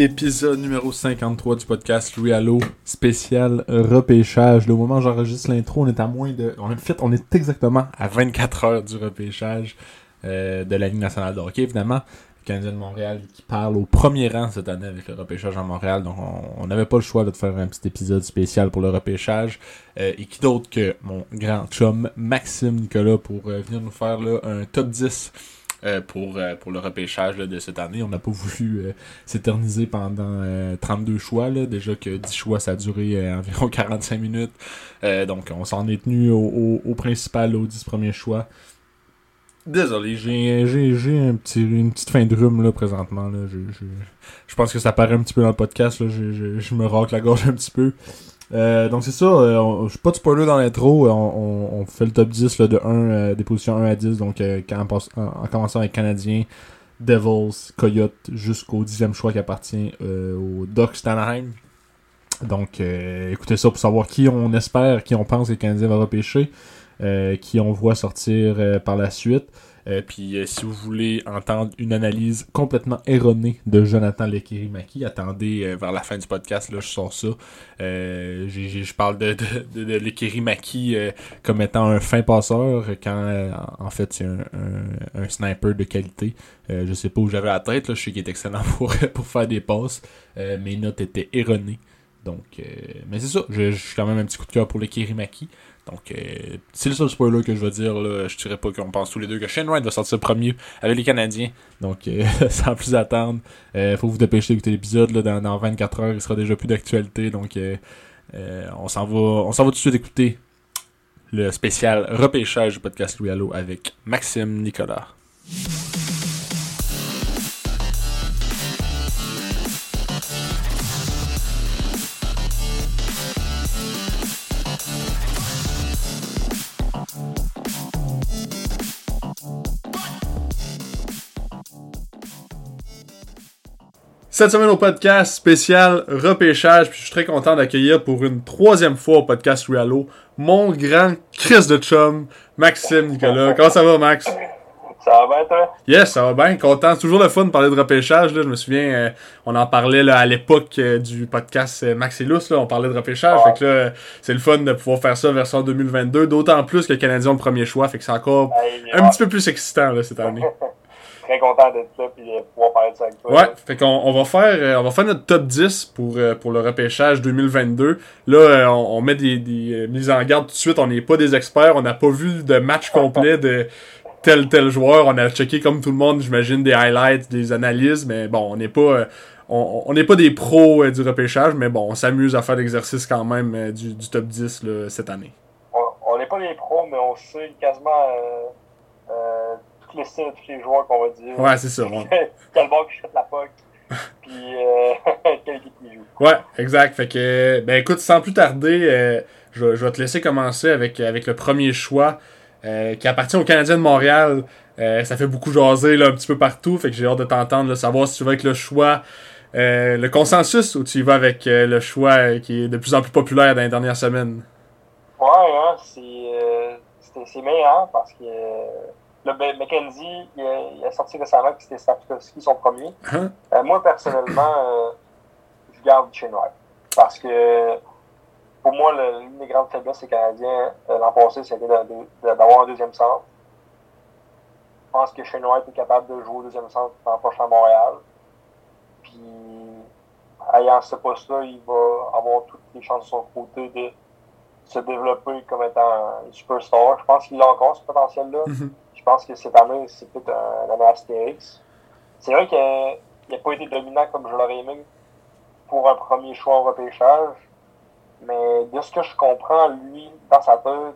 Épisode numéro 53 du podcast Allo, spécial repêchage. Le moment où j'enregistre l'intro, on est à moins de... En fait, on est exactement à 24 heures du repêchage euh, de la Ligue nationale de hockey, évidemment. Le Canadien de Montréal qui parle au premier rang cette année avec le repêchage en Montréal. Donc, on n'avait pas le choix de faire un petit épisode spécial pour le repêchage. Euh, et qui d'autre que mon grand chum Maxime Nicolas pour euh, venir nous faire là, un top 10 euh, pour, euh, pour le repêchage là, de cette année. On n'a pas voulu euh, s'éterniser pendant 32 choix. Là. Déjà que 10 choix, ça a duré environ 45 minutes. donc on s'en est tenu au, au, principal, aux 10 premiers choix. Désolé, j'ai, j'ai, j'ai un petit, une petite fin de rhume là, présentement. Là. Je, je, je pense que ça paraît un petit peu dans le podcast. Là. Je, je, je me racle la gorge un petit peu. Euh, donc c'est ça, euh, je suis pas de spoiler dans l'intro, euh, on, fait le top 10 là, de 1, des positions 1 à 10, donc en, en, commençant avec Canadien, Devils, Coyote, jusqu'au dixième choix qui appartient au Doc Stanheim. Donc écoutez ça pour savoir qui on espère, qui on pense que le Canadien va repêcher, qui on voit sortir par la suite. Euh, puis euh, si vous voulez entendre une analyse complètement erronée de Jonathan Lekirimaki, attendez euh, vers la fin du podcast, là je sors ça. je parle de, de, de, Lekirimaki comme étant un fin passeur quand en fait c'est un, sniper de qualité. je sais pas où j'avais la tête, là, je sais qu'il est excellent pour, faire des passes. mes notes étaient erronées. Donc, mais c'est ça, je, suis quand même un petit coup de cœur pour le Kirimaki. Donc, euh, c'est le seul spoiler que je vais dire. Là. Je dirais pas qu'on pense tous les deux que Shane Wright va sortir premier avec les Canadiens. Donc, euh, sans plus attendre, euh, faut vous dépêcher d'écouter l'épisode. Dans, dans 24 heures, il sera déjà plus d'actualité. Donc, euh, on s'en va, on s'en va tout de suite écouter le spécial repêchage du podcast Louis Allo avec Maxime Nicolas. Cette semaine au podcast spécial repêchage, puis je suis très content d'accueillir pour une troisième fois au podcast Riallo mon grand Chris de chum, Maxime Nicolas. Comment ça va, Max? Ça va bien, toi? Yes, ça va bien. Content. C'est toujours le fun de parler de repêchage. Là. Je me souviens, euh, on en parlait là, à l'époque euh, du podcast euh, Max et Là, on parlait de repêchage. Fait que là, c'est le fun de pouvoir faire ça version 2022. D'autant plus que le Canadien le premier choix. Fait que c'est encore un petit peu plus excitant là, cette année. très content d'être là et de pouvoir parler de ça avec toi. Ouais, fait qu'on on va faire euh, on va faire notre top 10 pour, euh, pour le repêchage 2022. Là, euh, on, met des, des mises en garde tout de suite, on n'est pas des experts, on n'a pas vu de match complet de tel tel joueur, on a checké comme tout le monde, j'imagine des highlights, des analyses, mais bon, on n'est pas on n'est pas des pros du repêchage, mais bon, on s'amuse à faire l'exercice quand même du, du, top 10 là, cette année. On n'est pas des pros, mais on sait quasiment de tous les joueurs qu'on va dire. Ouais, c'est ça. quel bord qui chute la puck. Puis euh, qui joue. Ouais, exact. Fait que, ben écoute, sans plus tarder, euh, je, je, vais te laisser commencer avec, avec le premier choix euh, qui appartient au Canadien de Montréal. Euh, ça fait beaucoup jaser là, un petit peu partout. Fait que j'ai hâte de t'entendre, savoir si tu vas avec le choix. Le consensus ou tu y vas avec le choix qui est de plus en plus populaire dans les dernières semaines? Ouais, hein, c'est meilleur parce que le ben, McKenzie, il a, sorti récemment que c'était Sapkowski son premier. Hein? Euh, moi, personnellement, euh, je garde Wright. Parce que pour moi, l'une des grandes faiblesses des Canadiens euh, l'an passé, c'était d'avoir un deuxième centre. Je pense que Wright est capable de jouer au deuxième centre l'an prochain Montréal. Puis, ayant ce poste-là, il va avoir toutes les chances de son côté de se développer comme étant un superstar. Je pense qu'il a encore ce potentiel-là. Mm-hmm. Je pense que cette année, c'est peut-être un année Astérix. C'est vrai qu'il n'a pas été dominant comme je l'aurais aimé pour un premier choix au repêchage. Mais de ce que je comprends, lui, dans sa tête,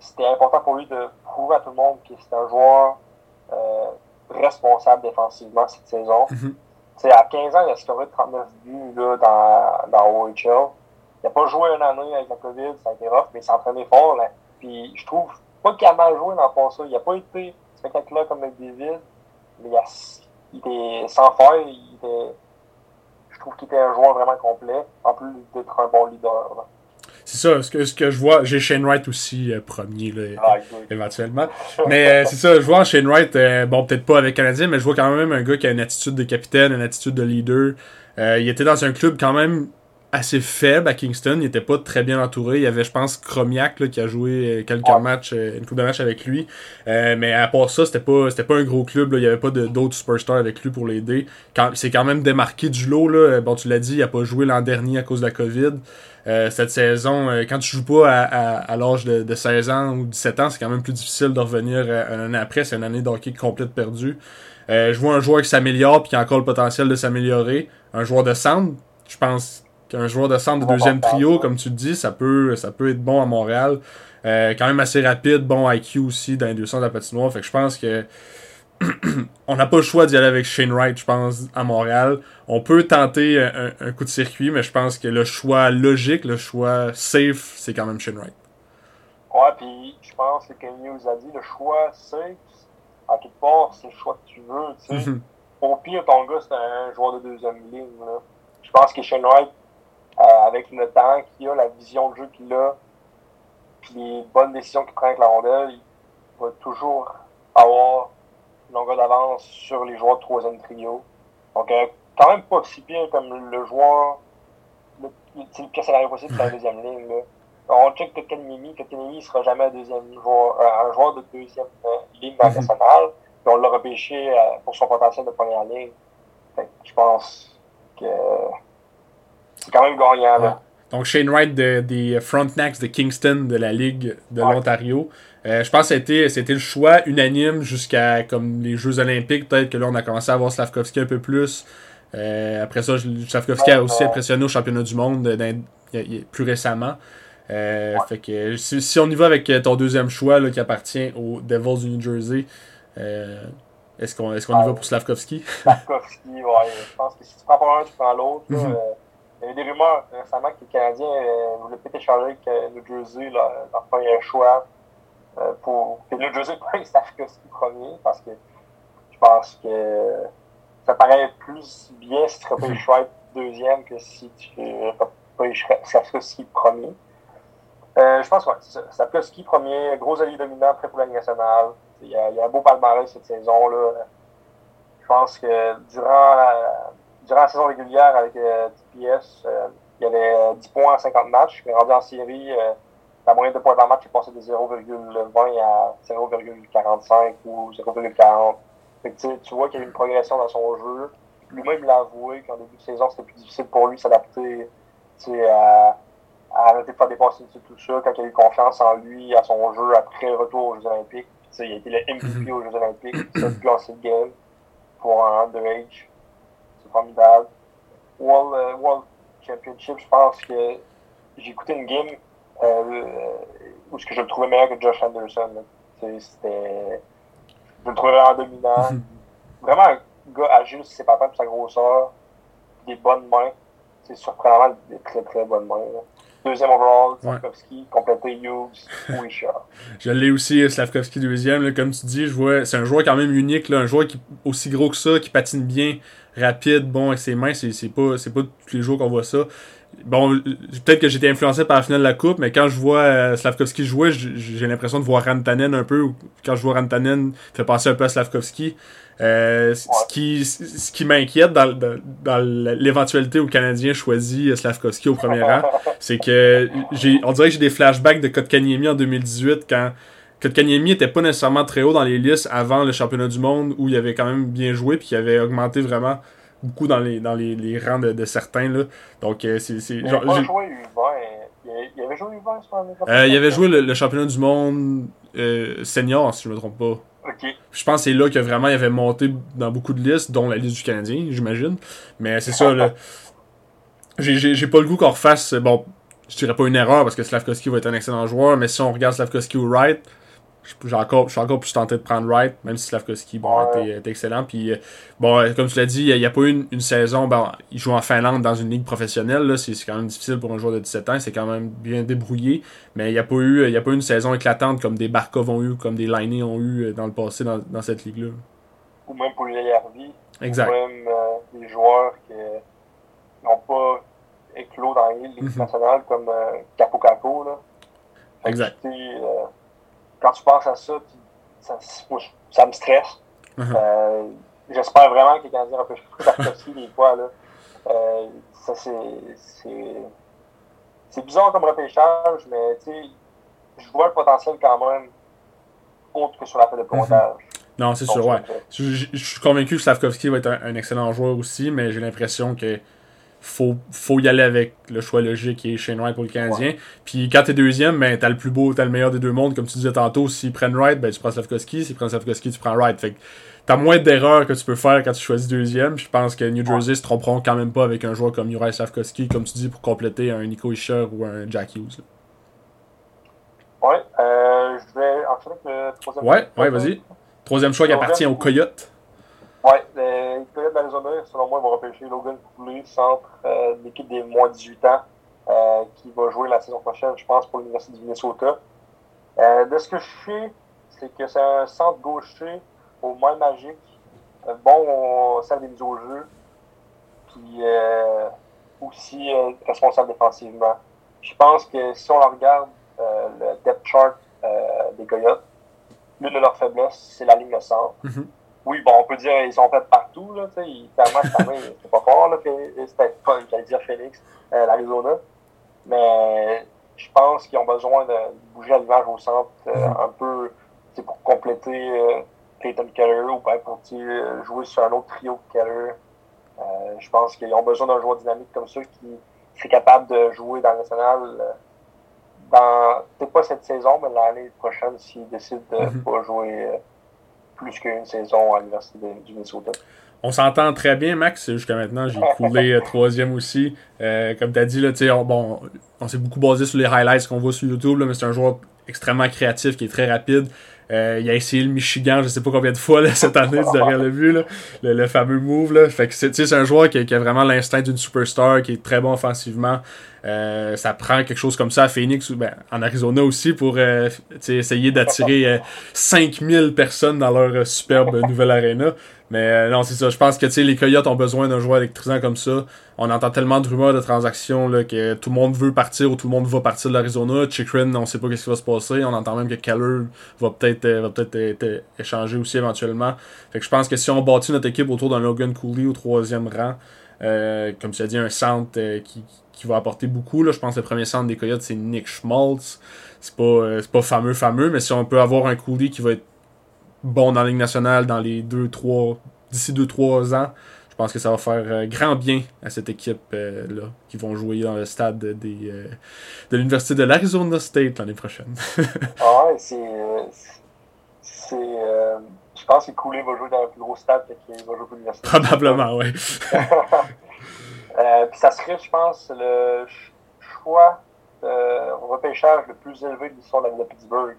c'était important pour lui de prouver à tout le monde que c'était un joueur euh, responsable défensivement cette saison. Mm À 15 ans, il a scoré 39 buts là, dans, dans OHL. Il n'a pas joué une année avec la COVID, ça a été rough, mais il s'entraînait fort. Là. Puis je trouve pas qu'il a mal joué dans le ça. Il n'a pas été spectaculaire comme avec David, mais il, a, il était sans faire. Il était, je trouve qu'il était un joueur vraiment complet, en plus d'être un bon leader. c'est ça, ce que, ce que je vois. J'ai Shane Wright aussi premier, là, ah, éventuellement. Mais c'est ça, je vois Shane Wright, bon, peut-être pas avec Canadien, mais je vois quand même un gars qui a une attitude de capitaine, une attitude de leader. il était dans un club quand même assez faible à Kingston. Il était pas très bien entouré. Il y avait, je pense, Chromiak là, qui a joué euh, quelques matchs, euh, une coupe de matchs avec lui. Euh, mais à part ça, c'était pas c'était pas un gros club. Là. Il y avait pas d'autres superstars avec lui pour l'aider. C'est quand même démarqué du lot. Là. Bon, tu l'as dit, il a pas joué l'an dernier à cause de la COVID. cette saison, quand tu joues pas à, à, l'âge de, de, 16 ans ou 17 ans, c'est quand même plus difficile de revenir un an après. C'est une année d'hockey complète perdue. je vois un joueur qui s'améliore puis qui a encore le potentiel de s'améliorer. Un joueur de centre, je pense un joueur de centre de deuxième trio, comme tu le dis, ça peut, ça peut être bon à Montréal. Euh, quand même assez rapide, bon IQ aussi dans les deux centres de la patinoire. Fait que je pense que on n'a pas le choix d'y aller avec Shane Wright, je pense, à Montréal. On peut tenter un, coup de circuit, mais je pense que le choix logique, le choix safe, c'est quand même Shane Wright. Ouais, puis je pense que comme nous a dit, le choix safe, à quelque part, c'est le choix que tu veux. Tu sais. Mhm. Au pire, ton gars, c'est un joueur de deuxième ligne. Je pense que Shane Wright, euh, avec le temps qu'il a, la vision de jeu qu'il a, puis les bonnes décisions qu'il prend avec la rondelle, il va toujours avoir une longueur d'avance sur les joueurs de troisième trio. Donc, euh, quand même pas si pire comme le joueur, le, le pire scénario possible, c'est la deuxième ligne. Là. On check que Kenemi, que Kenemi sera jamais un deuxième joueur, euh, un joueur de deuxième ligne dans nationale, puis on l'a repêché pour son potentiel de première ligne. je pense que c'est quand même gagnant. Là. Donc Shane Wright des Frontenacs de Kingston de la Ligue de l'Ontario. Euh, je pense que c'était, c'était le choix unanime jusqu'à comme les Jeux Olympiques. Peut-être que là on a commencé à voir Slavkovski un peu plus. Euh, après ça, Slavkovski a aussi impressionné au championnat du monde plus récemment. Euh, fait que si, on y va avec ton deuxième choix là, qui appartient aux Devils du New Jersey, est-ce qu'on est-ce qu'on y va pour Slavkovski? Slavkovski, ouais. Je pense que si tu prends pas un, tu prends l'autre. Mhm. Il y avait des rumeurs récemment que les Canadiens euh, voulaient peut-être échanger avec euh, New Jersey là, leur premier choix euh, pour que New Jersey prenne Slavkovski premier parce que je pense que ça paraît plus bien si tu repêches choix deuxième que si tu repêches Slavkovski premier. Euh, je pense que ouais, Slavkovski premier, gros allié dominant, prêt pour la nationale. Il y, a, il y a un beau palmarès cette saison-là. Je pense que durant la, durant la saison régulière avec euh, TPS, euh, il y avait 10 points en 50 matchs. Mais rendu en série, euh, la moyenne de points par match est passée de 0,20 à 0,45 ou 0,40. Tu vois qu'il y a eu une progression dans son jeu. Lui-même l'a avoué qu'en début de saison, c'était plus difficile pour lui s'adapter à, à arrêter de faire des passes tout ça, quand il a eu confiance en lui, à son jeu après le retour aux Jeux Olympiques. il a été le MVP mhm. aux Jeux Olympiques, ça plus en game pour un underage formidable. World, euh, World Championship, je pense que j'ai écouté une game euh, où ce que je le trouvais meilleur que Josh Anderson. C'était. Je le trouvais vraiment dominant. vraiment un gars agile sur ses papas pour sa grosseur. Des bonnes mains. C'est surprenant des très très bonnes mains. Deuxième overall, Slavkovski, complété Hughes, Richard. je l'ai aussi, Slavkovski deuxième. comme tu dis, je vois, c'est un joueur quand même unique, là, un joueur qui aussi gros que ça, qui patine bien, rapide, bon avec ses mains, c'est, c'est pas c'est pas tous les jours qu'on voit ça. Bon, peut-être que j'étais influencé par la finale de la coupe, mais quand je vois euh, Slavkovski jouer, j'ai l'impression de voir Rantanen un peu. Quand je vois Rantanen, fait penser un peu à Slavkovski. Euh, ce qui, ce qui m'inquiète dans, dans, l'éventualité où le Canadien choisit Slavkovski au premier rang, c'est que j'ai, on dirait que j'ai des flashbacks de Kotkaniemi en 2018 quand Kotkaniemi était pas nécessairement très haut dans les listes avant le championnat du monde où il avait quand même bien joué puis il avait augmenté vraiment beaucoup dans les, dans les, les rangs de, de, certains. Là. Donc, euh, c'est. Il, genre, avait joué il avait joué euh, Il avait joué le, championnat du monde euh, senior, si je me trompe pas. Je pense que c'est là que vraiment il avait monté dans beaucoup de listes, dont la liste du Canadien, j'imagine. Mais c'est ça, là. J'ai pas le goût qu'on refasse. Bon, je dirais pas une erreur parce que Slavkovski va être un excellent joueur, mais si on regarde Slavkovski ou Wright, j'ai encore, je suis encore plus tenté de prendre Wright, même si Slavkovski bon, était, excellent. Puis, euh, bon, euh, comme tu l'as dit, il n'y a, pas eu une, saison. Bon, il joue en Finlande dans une ligue professionnelle. C'est quand même difficile pour un joueur de 17 ans. C'est quand même bien débrouillé. Mais il n'y a, pas eu, il y a pas eu une saison éclatante comme des Barkov ont eu, comme des Liney ont eu euh, dans le passé dans, dans cette ligue-là. Ou même pour les Harvey. Exact. Ou même des joueurs qui n'ont pas éclos dans l'équipe mm nationale comme euh, Capo Capo. Là. Exact. Quand tu penses à ça, ça, ça, me stresse. Mhm. euh, J'espère vraiment que les Canadiens repêchent plus Tarkovsky des fois. Là. Euh, ça, c'est. C'est bizarre comme repêchage, mais je vois le potentiel quand même autre que sur la fin de pointage. Mhm. Non, c'est sûr, ouais. Je, suis convaincu que Slavkovski va être un, excellent joueur aussi, mais j'ai l'impression que faut, faut y aller avec le choix logique qui est Shane Wright pour le Canadien. Puis quand t'es deuxième, ben t'as le plus beau, t'as le meilleur des deux mondes, comme tu disais tantôt. S'ils prennent Wright, ben tu prends Slavkovski. S'ils prennent Slavkovski, tu prends Wright. Fait que t'as moins d'erreurs que tu peux faire quand tu choisis deuxième. Je pense que New Jersey se tromperont quand même pas avec un joueur comme Uri Slavkovski, comme tu dis, pour compléter un Nico Isher ou un Jack Hughes. Ouais, euh, je vais enchaîner avec le troisième Ouais, ouais, vas-y. Troisième choix qui appartient au Coyote. Oui, les Coyotes d'Arizona, selon moi, vont repêcher Logan Cooley, centre euh, de l'équipe des moins 18 ans, euh, qui va jouer la saison prochaine, je pense, pour l'Université du Minnesota. Euh, de ce que je sais, c'est que c'est un centre gaucher au moins magique, bon au des mises au jeu, puis aussi responsable défensivement. Je pense que si on regarde le depth chart des Coyotes, l'une de leurs faiblesses, c'est la ligne de centre. Mm-hmm. Oui, bon, on peut dire qu'ils sont faits partout, là, tu sais, clairement, c'est pas fort, là, c'était pas, j'allais dire Phoenix, euh, l'Arizona, mais je pense qu'ils ont besoin de bouger à l'image au centre euh, mm-hmm. un peu, c'est pour compléter euh, Clayton Keller ou ben, pour euh, jouer sur un autre trio que Keller. Euh, je pense qu'ils ont besoin d'un joueur dynamique comme ça qui serait capable de jouer dans le national dans, peut-être pas cette saison, mais l'année prochaine s'ils décident de mm-hmm. pas jouer plus qu'une saison à l'Université du Minnesota. On s'entend très bien, Max. Jusqu'à maintenant, j'ai coulé euh, troisième aussi. Euh, comme tu as dit, là, on, on s'est beaucoup basé sur les highlights qu'on voit sur YouTube, là, mais c'est un joueur extrêmement créatif qui est très rapide. Euh, il a essayé le Michigan, je sais pas combien de fois cette année, tu le vu, le, fameux move. C'est un joueur qui, a vraiment l'instinct d'une superstar, qui est très bon offensivement. Ça prend quelque chose comme ça à Phoenix ou ben, en Arizona aussi pour essayer d'attirer 5000 personnes dans leur superbe nouvelle arena. Mais euh, non, c'est ça. Je pense que les Coyotes ont besoin d'un joueur électrisant comme ça. On entend tellement de rumeurs de transactions là, que tout le monde veut partir ou tout le monde va partir de l'Arizona. Chikrin, on sait pas ce qui va se passer. On entend même que Keller va peut-être euh, va peut-être être échangé aussi éventuellement. Fait que je pense que si on bâtit notre équipe autour d'un Logan Cooley au troisième rang, euh, comme tu as dit, un centre qui, qui va apporter beaucoup. Là. Je pense que le premier centre des Coyotes, c'est Nick Schmaltz. C'est pas, pas fameux, fameux, mais si on peut avoir un Cooley qui va être bon dans la Ligue nationale dans les 2-3 d'ici 2-3 ans. Je pense que ça va faire euh, grand bien à cette équipe-là euh, qui vont jouer dans le stade des, euh, de l'Université de l'Arizona State l'année prochaine. ah ouais, c'est. c'est je pense que Cooley va jouer dans le plus gros stade qu'il va jouer pour l'Université. Probablement, oui. puis ça serait, je pense, le choix au repêchage le plus élevé de l'histoire de la ville de Pittsburgh.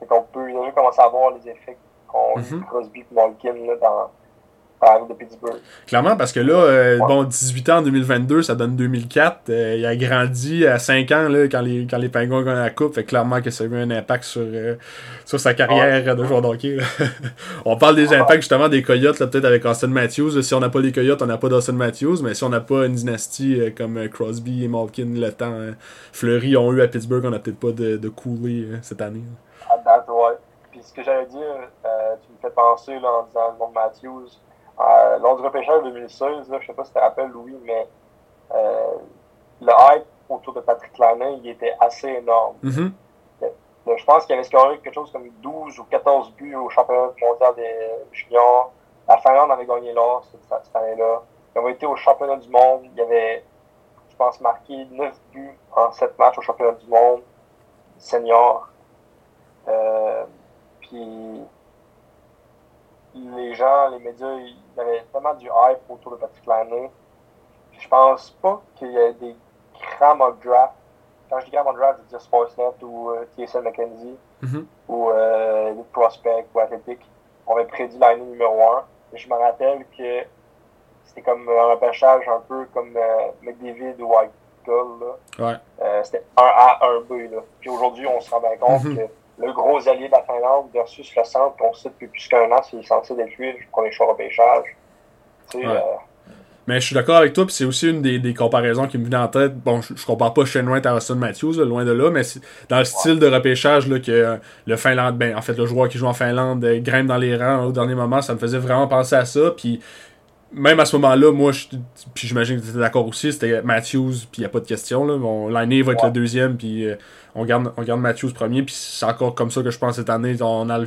Et qu'on peut déjà commencer à voir les effets qu'on mm Crosby et Malkin là, dans, de Pittsburgh. Clairement, parce que là, euh, bon, 18 ans en 2022, ça donne 2004. Euh, il a grandi à 5 ans là, quand, les, quand les Penguins gagnent la Coupe. Fait clairement que ça a eu un impact sur, euh, sur sa carrière de joueur d'hockey. on parle des impacts justement des Coyotes, peut-être avec Austin Matthews. Si on n'a pas les Coyotes, on n'a pas d'Austin Matthews. Mais si on n'a pas une dynastie comme Crosby et Malkin, le temps Fleury ont eu à Pittsburgh, on n'a peut-être pas de, de Cooley cette année. À date, ouais. Puis ce que j'allais dire, tu me fais penser là, en disant le nom de Matthews. Euh, lors du repêchage 2016, là, je sais pas si tu te rappelles, Louis, mais euh, le hype autour de Patrick Lanin, il était assez énorme. Mm-hmm. je pense qu'il avait scoré quelque chose comme 12 ou 14 buts au championnat mondial des juniors. La Finlande avait gagné l'or cette, année-là. Ils ont été au championnat du monde. Il avait, je pense, marqué 9 buts en 7 matchs au championnat du monde senior. Euh, puis les gens, les médias, il y avait tellement du hype autour de Patrick Laine. Je pense pas qu'il y ait des grands mock draft. Quand je dis grands mock draft, je veux dire Sportsnet ou euh, TSN McKenzie mm-hmm. ou euh, Prospect ou Athletic. On avait prédit l'année numéro 1. je me rappelle que c'était comme un repêchage un peu comme euh, McDavid ou White Gull. Ouais. Euh, c'était 1 A, 1 B. Là. Puis aujourd'hui, on se rend bien compte mm-hmm. que le gros allié de la Finlande versus le centre qu'on sait depuis plus qu'un an, c'est censé être lui le premier choix. Tu sais, euh, Mais je suis d'accord avec toi, puis c'est aussi une des, des, comparaisons qui me vient en tête. Bon, je, compare pas Shane Wright à Austin Matthews, loin de là, mais dans le style de repêchage là, que le Finlande, ben en fait le joueur qui joue en Finlande euh, grimpe dans les rangs au dernier moment, ça me faisait vraiment penser à ça. Puis même à ce moment-là, moi, puis j'imagine que tu étais d'accord aussi, c'était Matthews, puis il n'y a pas de question. Là. Mon l'année va être le deuxième, puis euh, on, garde, on garde Matthews premier, puis c'est encore comme ça que je pense cette année. On a,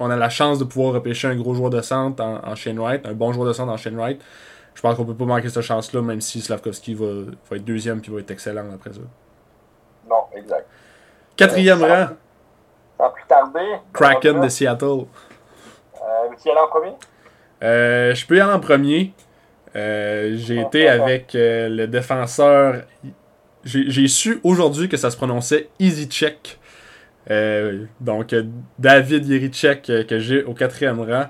on a la chance de pouvoir repêcher un gros joueur de centre en, en Shane Wright, un bon joueur de centre en Shane Wright je pense qu'on peut pas manquer cette chance-là, même si Slavkovski va, va, être deuxième puis va être excellent après ça. Non, exact. Quatrième euh, rang. Sans plus tarder. Kraken de Seattle. Euh, veux-tu y en premier? Euh, je peux y aller en premier. Euh, j'ai été avec euh, le défenseur. J'ai su aujourd'hui que ça se prononçait Easy Check. donc, David Yerichek que j'ai au quatrième rang.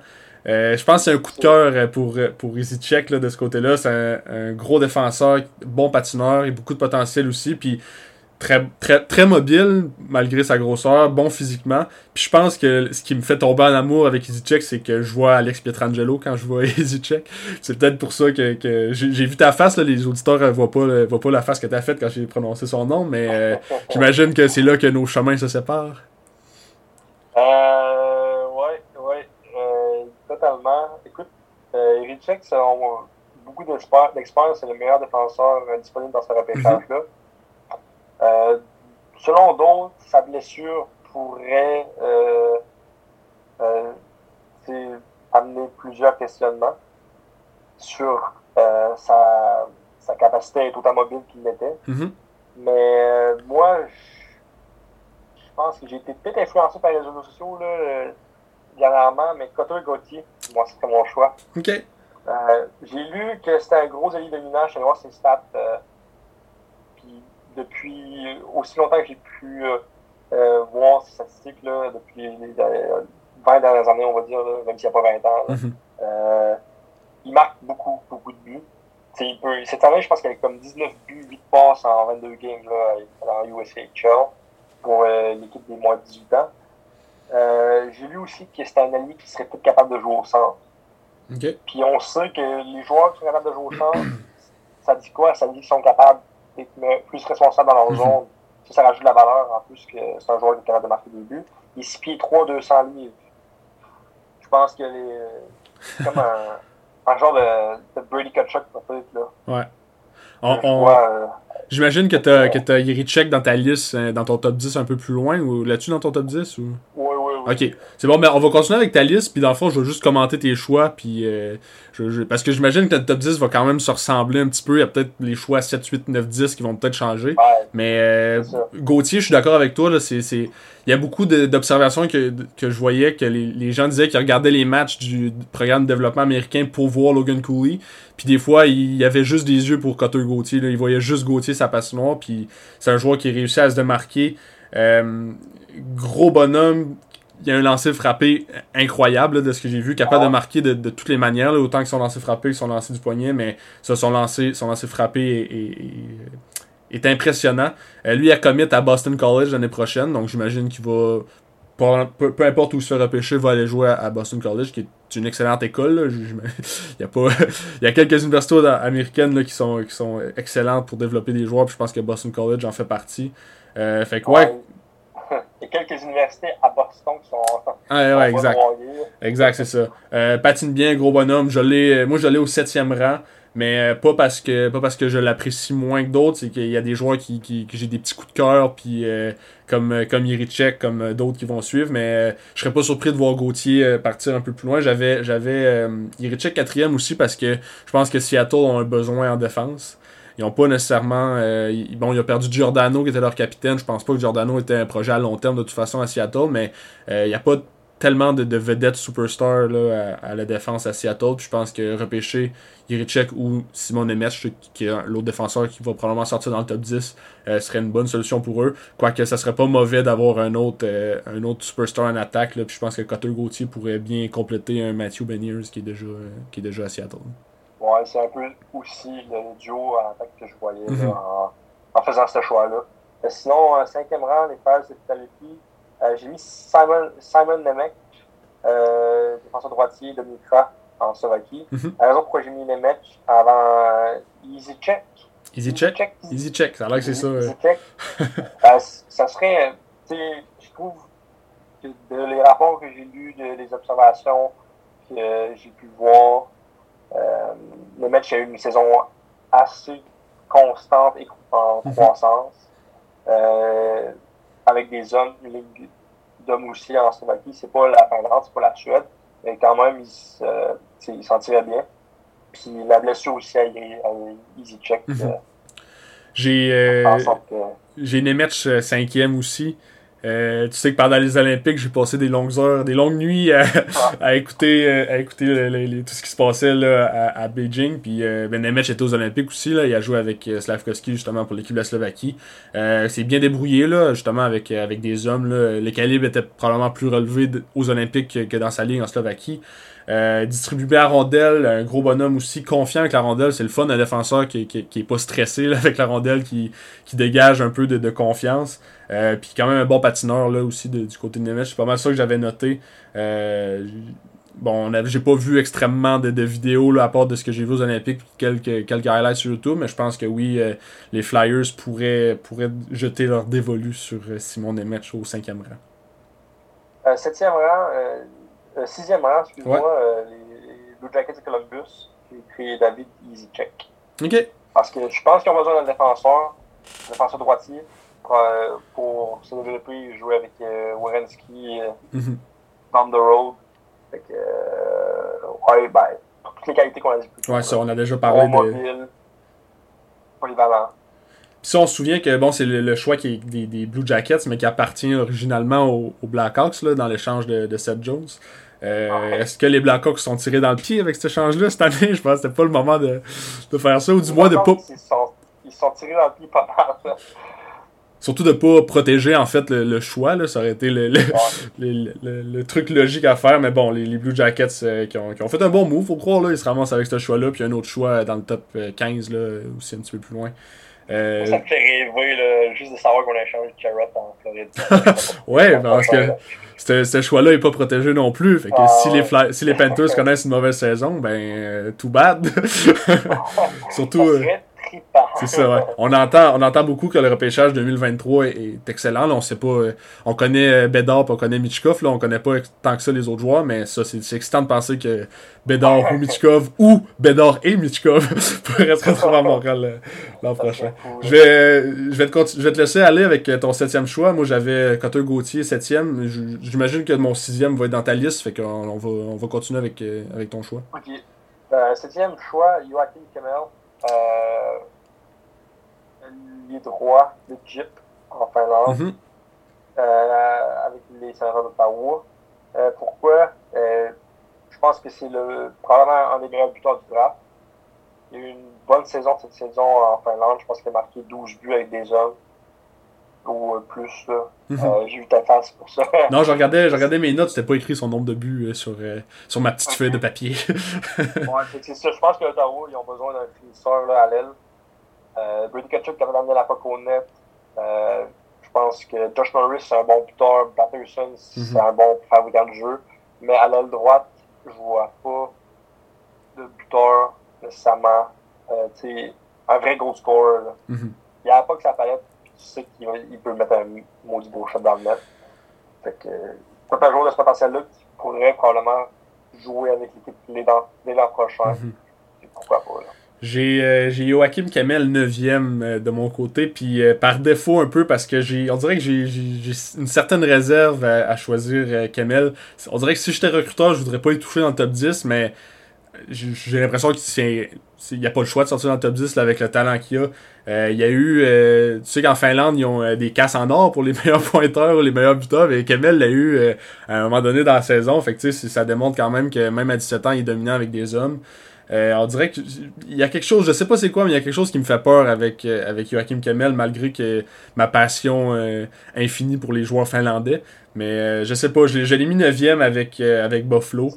Euh, je pense que c'est un coup de cœur pour, pour Easy Check là, de ce côté-là. C'est un, gros défenseur, bon patineur et beaucoup de potentiel aussi. Puis très, très, très mobile malgré sa grosseur, bon physiquement. Puis je pense que ce qui me fait tomber en amour avec Easy Check, c'est que je vois Alex Pietrangelo quand je vois Easy Check. C'est peut-être pour ça que, que j'ai vu ta face. Là, les auditeurs ne voient pas, voient pas la face que tu as faite quand j'ai prononcé son nom, mais j'imagine que c'est là que nos chemins se séparent. Euh totalement. Écoute, euh, Erichek, selon beaucoup d'experts, c'est le meilleur défenseur euh, disponible dans ce repêchage-là. Mhm. Euh, selon d'autres, sa blessure pourrait euh, euh amener plusieurs questionnements sur sa, sa, capacité à être autant mobile qu'il l'était. Mhm. Mais moi, je pense que j'ai été peut-être influencé par les réseaux sociaux. Là, dernièrement, mais Cotter Gauthier, moi, c'était mon choix. OK. Euh, j'ai lu que c'était un gros allié dominant. Je vais voir ses stats. Euh, depuis aussi longtemps que j'ai pu euh, voir ces statistiques-là, depuis les 20 dernières années, on va dire, même s'il n'y a pas 20 ans, mhm. il marque beaucoup, beaucoup de buts. Il peut, cette année, je pense qu'il a comme 19 buts, 8 passes en 22 games là, dans USHL pour l'équipe des moins de 18 ans. Euh, j'ai lu aussi que c'était un allié qui serait peut-être capable de jouer au centre. Puis on sait que les joueurs qui sont capables de jouer au centre, ça dit quoi? Ça dit qu'ils sont capables d'être plus responsables dans leur mhm. zone. Ça, ça rajoute de la valeur en plus que c'est un joueur qui est capable de marquer des buts. Il 6 pieds 3, 200 livres. Je pense que c'est comme un, un, genre de, de Brady Kutchuk peut-être. Là. Ouais. On, on... Euh, J'imagine que t'as que as Yerichek dans ta liste, euh, dans ton top 10 un peu plus loin, ou là-dessus dans ton top 10 ou... Ok, c'est bon, mais on va continuer avec ta liste, puis dans le fond, je vais juste commenter tes choix, puis euh, je, parce que j'imagine que le top 10 va quand même se ressembler un petit peu. Il y a peut-être les choix 7, 8, 9, 10 qui vont peut-être changer. mais euh, Gauthier, je suis d'accord avec toi. Là, c'est, c'est... Il y a beaucoup d'observations que, que je voyais que les, les gens disaient qu'ils regardaient les matchs du programme de développement américain pour voir Logan Cooley. Puis des fois, il y avait juste des yeux pour Cotter Gauthier. Là. Il voyait juste Gauthier sa passe noire. Puis c'est un joueur qui réussit à se démarquer. Euh, gros bonhomme il y a un lancer frappé incroyable de ce que j'ai vu, capable de ah. marquer de, toutes les manières, autant que son lancer frappé que son lancer du poignet, mais ça, son lancer, son lancer frappé est, impressionnant. Euh, lui, il a commit à Boston College l'année prochaine, donc j'imagine qu'il va, peu, importe où il se fait repêcher, va aller jouer à, Boston College, qui est une excellente école. il, y a pas, il y a quelques universités américaines qui, sont, qui sont excellentes pour développer des joueurs, puis je pense que Boston College en fait partie. Euh, fait que ouais, il y a quelques universités à Boston qui sont. Ah, ouais, exact. Exact, c'est ça. Euh, patine bien, gros bonhomme. Je l'ai, moi, je l'ai au septième rang. Mais euh, pas parce que pas parce que je l'apprécie moins que d'autres, c'est qu'il y a des joueurs qui, qui que j'ai des petits coups de cœur, puis euh, comme comme Yerichek, comme d'autres qui vont suivre. Mais je serais pas surpris de voir Gauthier partir un peu plus loin. J'avais j'avais Yerichek quatrième aussi parce que je pense que Seattle ont un besoin en défense. Ils ont pas nécessairement. Euh, bon, il a perdu Giordano qui était leur capitaine. Je pense pas que Giordano était un projet à long terme de toute façon à Seattle, mais euh, il n'y a pas tellement de, vedettes superstars là, à, la défense à Seattle. Puis je pense que repêcher Yerichek ou Simon Nemeth, qui est l'autre défenseur qui va probablement sortir dans le top 10, euh, serait une bonne solution pour eux. Quoique ça serait pas mauvais d'avoir un autre un autre superstar en attaque. Là, puis je pense que Cutter Gauthier pourrait bien compléter un Matthew Beniers qui est déjà, qui est déjà à Seattle. Ouais, c'est un peu aussi le duo en attaque que je voyais mhm. en, faisant ce choix-là. Euh, sinon, euh, cinquième rang, les Fires de euh, j'ai mis Simon, Simon Nemec, euh, défenseur droitier de Mitra. en Slovaquie. Mm -hmm. La raison pourquoi j'ai mis matchs avant Easy Check. Easy Check? Easy Check, ça a l'air que c'est ça. Easy Check. euh, ça serait, tu sais, je trouve que de les rapports que j'ai lus, de, les observations que j'ai pu voir, euh, le match a eu une saison assez constante et en mm -hmm. croissance. Euh, avec des hommes, une ligue d'hommes aussi en Slovaquie. C'est pas la Finlande, c'est pas la Suède. Mais quand même, ils s'en tiraient bien. Puis la blessure aussi à, à Easy Check. Mm -hmm. J'ai euh, j'ai Nemec cinquième aussi. Euh, tu sais que pendant les Olympiques, j'ai passé des longues heures, des longues nuits à, ah. à écouter, à écouter le, le, tout ce qui se passait là, à, à Beijing. Puis euh, ben, Nemec était aux Olympiques aussi. Là. Il a joué avec euh, Slavkovski justement pour l'équipe de la Slovaquie. Euh, c'est bien débrouillé là, justement avec, avec des hommes. Là. Le calibre était probablement plus relevé aux Olympiques que, que dans sa ligue en Slovaquie. Euh, distribué à rondelle, un gros bonhomme aussi, confiant avec la rondelle, c'est le fun, un défenseur qui, qui, qui est pas stressé là, avec la rondelle, qui, qui dégage un peu de, de confiance. Euh, puis quand même un bon patineur là aussi du côté de Nemes. C'est pas mal ça que j'avais noté. Euh, bon, j'ai pas vu extrêmement de, de vidéos là, à part de ce que j'ai vu aux Olympiques, quelques, quelques highlights sur YouTube, mais je pense que oui, euh, les Flyers pourraient, pourraient jeter leur dévolu sur euh, Simon Nemec au cinquième rang. Euh, septième rang, euh, sixième rang, excuse-moi, ouais. les Blue Jackets de Columbus, créé David Easycheck. OK. Parce que je pense qu'ils ont besoin d'un défenseur, un défenseur droitier, pour, euh, pour se développer, jouer avec euh, Wierenski euh, mm -hmm. down the road. Fait que, ouais, ben, toutes les qualités qu'on a dit plus tôt. Ouais, ça, on a déjà parlé de... mobile, polyvalent. Puis ça, on se souvient que bon, c'est le, le, choix qui est des, des, Blue Jackets, mais qui appartient originalement aux, aux Blackhawks là, dans l'échange de, de Seth Jones. Euh. Est-ce que les Blackhawks sont tirés dans le pied avec cet échange-là cette année? Je pense que c'était pas le moment de, de faire ça, ou du moins de pas. Ils sont, ils sont tirés dans le pied pas mal. Surtout de pas protéger en fait le, le choix, là. ça aurait été le, le, truc logique à faire, mais bon, les, les Blue Jackets euh, qui, ont, qui, ont, fait un bon move, faut croire, là, ils se ramassent avec ce choix-là, puis un autre choix dans le top 15, là, aussi un petit peu plus loin. Euh... Ça me fait rêver, là, juste de savoir qu'on a échangé Carrot en Floride. ouais, parce que ce, ce choix-là n'est pas protégé non plus. Fait que ah, si, les Fly, si les Panthers connaissent une mauvaise saison, ben, euh, too bad. Surtout. Euh, c'est ça, ouais. On entend, on entend beaucoup que le repêchage 2023 est, est excellent. Là, on sait pas. Euh, on connaît Bédard on connaît Michkov. Là, on connaît pas tant que ça les autres joueurs, mais ça, c'est excitant de penser que Bédard ou Michkov ou Bédard et Michkov pourraient se retrouver à Montréal l'an prochain. Je vais, je, vais te je vais te laisser aller avec ton septième choix. Moi, j'avais Cotter Gauthier, septième. J'imagine que mon sixième va être dans ta liste, fait qu'on on va, on va continuer avec, avec ton choix. Ok. Euh, septième choix, Joachim Kemmel. Euh, les droits de Jeep en Finlande mm -hmm. euh, avec les Sénateurs d'Ottawa. Euh, pourquoi? Euh, je pense que c'est le probablement un des meilleurs buteurs du draft. Il y a eu une bonne saison cette saison en Finlande. Je pense qu'il a marqué 12 buts avec des hommes ou plus. Là. Mm -hmm. euh, j'ai vu ta face pour ça. non, je regardais, je regardais mes notes, c'était pas écrit son nombre de buts euh, sur, euh, sur ma petite okay. feuille de papier. ouais, c'est ça. Je pense que Ottawa, ils ont besoin d'un finisseur là, à l'aile. Euh, Brady Kachuk qui avait amené la POC au net. Euh, je pense que Josh Norris, c'est un bon buteur. Patterson, c'est mm -hmm. un bon fabricant de jeu. Mais à l'aile droite, je vois pas de buteur nécessairement. Euh, un vrai gros score. Mm -hmm. Il n'y a pas que sa palette tu sais qu'il peut mettre un maudit beau shot dans le net. Fait que, c'est un joueur de ce potentiel-là qui pourrait probablement jouer avec l'équipe dès l'an prochain. Mm -hmm. Pourquoi pas, là. J'ai euh, Joachim Kamel 9e euh, de mon côté, puis euh, par défaut un peu parce que j'ai on dirait que j'ai une certaine réserve à, à choisir euh, Kamel. On dirait que si j'étais recruteur, je voudrais pas y toucher dans le top 10, mais j'ai l'impression qu'il n'y a pas le choix de sortir dans le top 10 là, avec le talent qu'il a. Euh, il y a eu, euh, tu sais qu'en Finlande, ils ont euh, des casses en or pour les meilleurs pointeurs ou les meilleurs buteurs, et Kemel l'a eu euh, à un moment donné dans la saison. Fait que ça démontre quand même que même à 17 ans, il est dominant avec des hommes. on dirait qu'il y a quelque chose, je sais pas c'est quoi, mais il y a quelque chose qui me fait peur avec, avec Joachim Kemel, malgré que ma passion infinie pour les joueurs finlandais. Mais je sais pas, je l'ai mis 9 avec, avec Buffalo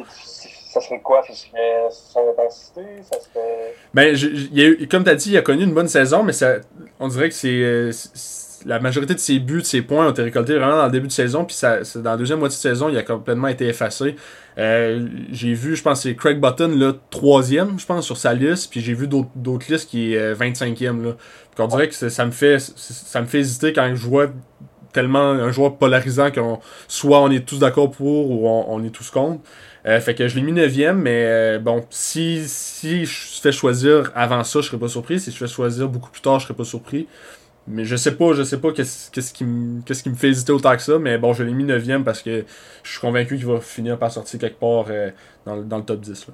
ça serait quoi? Ça serait son intensité? Ça serait... Ben, a eu, comme tu as dit, il a connu une bonne saison, mais ça, on dirait que c'est, la majorité de ses buts, de ses points ont été récoltés vraiment dans le début de saison. Puis ça, dans la deuxième moitié de saison, il a complètement été effacé. Euh, j'ai vu, je pense, c'est Craig Button, là, troisième, je pense, sur sa liste. Puis j'ai vu d'autres listes qui est 25e. Là. on dirait que ça me fait ça me fait hésiter quand je vois tellement un joueur polarisant qu'on soit on est tous d'accord pour ou on, est tous contre. Euh, fait que je l'ai mis 9 mais euh, bon, si, si je fais choisir avant ça, je serais pas surpris. Si je fais choisir beaucoup plus tard, je serais pas surpris. Mais je sais pas, je sais pas qu'est-ce qui, me, qui me fait hésiter autant que ça, mais bon, je l'ai mis 9 parce que je suis convaincu qu'il va finir par sortir quelque part euh, dans, dans, le top 10. Là.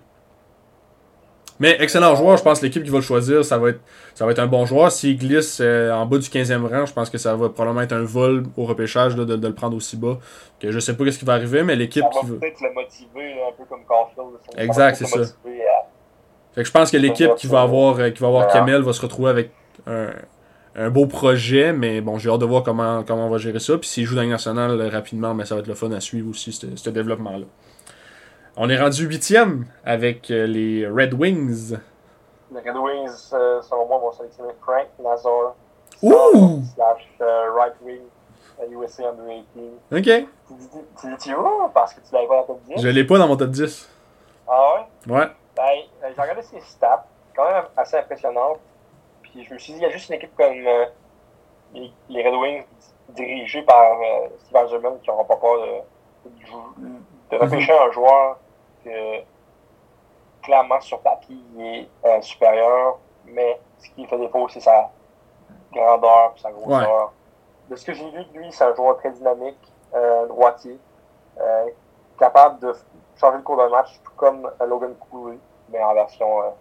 Mais excellent joueur, je pense que l'équipe qui va le choisir, ça va être, ça va être un bon joueur. S'il glisse euh, en bas du 15e rang, je pense que ça va probablement être un vol au repêchage de, de, le prendre aussi bas. Que je sais pas ce qui va arriver, mais l'équipe qui va. peut-être le motiver, un peu comme Caulfield. Exact, c'est ça. Fait que je pense que l'équipe qui va avoir, euh, qui va avoir Kamel va se retrouver avec un, un beau projet, mais bon, j'ai hâte de voir comment, comment on va gérer ça. Puis s'il joue dans le national rapidement, mais ça va être le fun à suivre aussi, ce développement-là. On est rendu huitième avec euh, les Red Wings. Les Red Wings, euh, selon moi, vont sélectionner Frank Nazar. Ouh! Slash euh, right wing USA under 18. Ok. Tu dis-tu où? Parce que tu l'avais pas dans ton top 10? Je l'ai pas dans mon top 10. Ah ouais? Ouais. Ben, j'ai regardé ses stats, quand même assez impressionnantes. Puis je me suis dit, il y a juste une équipe comme les, Red Wings dirigée par Steve Eiserman qui n'aura pas peur de, de, de repêcher un joueur que clairement sur papier il est euh, supérieur, mais ce qui fait défaut, c'est sa grandeur sa grosseur. De ce que j'ai vu de lui, c'est un joueur très dynamique, euh, droitier, euh, capable de changer le cours d'un match, tout comme Logan Cooley, mais en version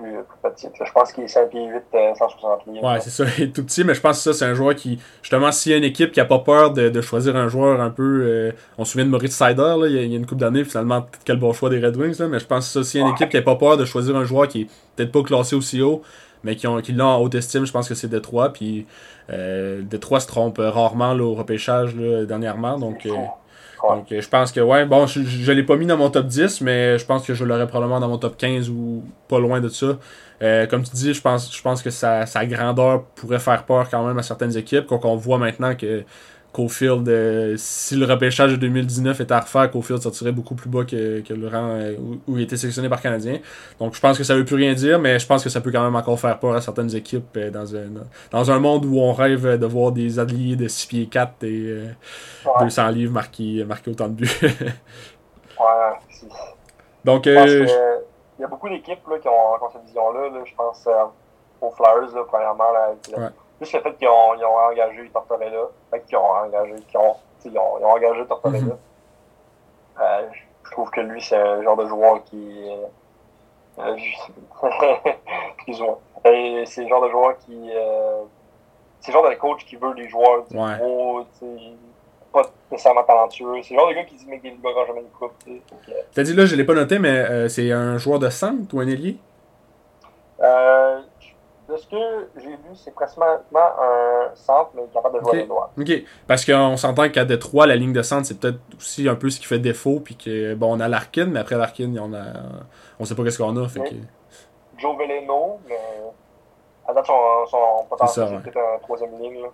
plus, petite. Je pense qu'il est 5 pieds 8, 160 livres. Ouais, c'est ça, il est tout petit, mais je pense que ça, c'est un joueur qui, justement, s'il y a une équipe qui a pas peur de, de choisir un joueur un peu. Euh, on se souvient de Maurice Sider, là, il, y a, il y a une coupe d'années, finalement, quel bon choix des Red Wings, là, mais je pense que ça, s'il y a une équipe qui a pas peur de choisir un joueur qui est peut-être pas classé aussi haut, mais qui, ont, qui l'ont en haute estime, je pense que c'est Détroit. Puis euh, Détroit se trompe rarement là, au repêchage là, dernièrement. Donc. Euh, donc, euh, je pense que, ouais, bon, je, je, l'ai pas mis dans mon top 10, mais je pense que je l'aurais probablement dans mon top 15 ou pas loin de ça. Euh, comme tu dis, je pense, je pense que sa, sa, grandeur pourrait faire peur quand même à certaines équipes. Quand on voit maintenant que Cofield, euh, si le repêchage de 2019 était à refaire, Cofield sortirait beaucoup plus bas que, que le rang euh, où, il était sélectionné par Canadien. Donc je pense que ça veut plus rien dire, mais je pense que ça peut quand même encore faire peur à certaines équipes euh, dans, un, dans un monde où on rêve de voir des alliés de 6 pieds 4 et 200 livres marqués, marqués autant de buts. ouais, Donc, il y a beaucoup d'équipes qui ont, cette vision-là. je pense aux Flyers, premièrement. Là, Juste le fait qu'ils ont, ils ont engagé Tortorella. Fait qu'ils ont engagé, qu'ils ont, ils ont, ils ont engagé Tortorella. Mm -hmm. euh, je trouve que lui, c'est un genre de joueur qui. Euh, Excuse-moi. Euh, c'est le genre de joueur qui. Euh, c'est le genre de coach qui veut des joueurs du ouais. gros, pas nécessairement talentueux. C'est le genre de gars qui dit mais qu'il ne jamais une coupe. T'as dit là, je l'ai pas noté, mais euh, c'est un joueur de centre ou un ailier? Euh, de ce que j'ai vu, c'est pratiquement un centre, mais capable de jouer okay. les droits. OK. Parce qu'on s'entend qu'à Détroit, la ligne de centre, c'est peut-être aussi un peu ce qui fait défaut. Puis que, bon, on a Larkin, mais après Larkin, on a. On sait pas qu'est-ce qu'on a. Fait que... Joe Veleno, mais. À date, son, son potentiel, c'est peut-être un troisième ligne. Là.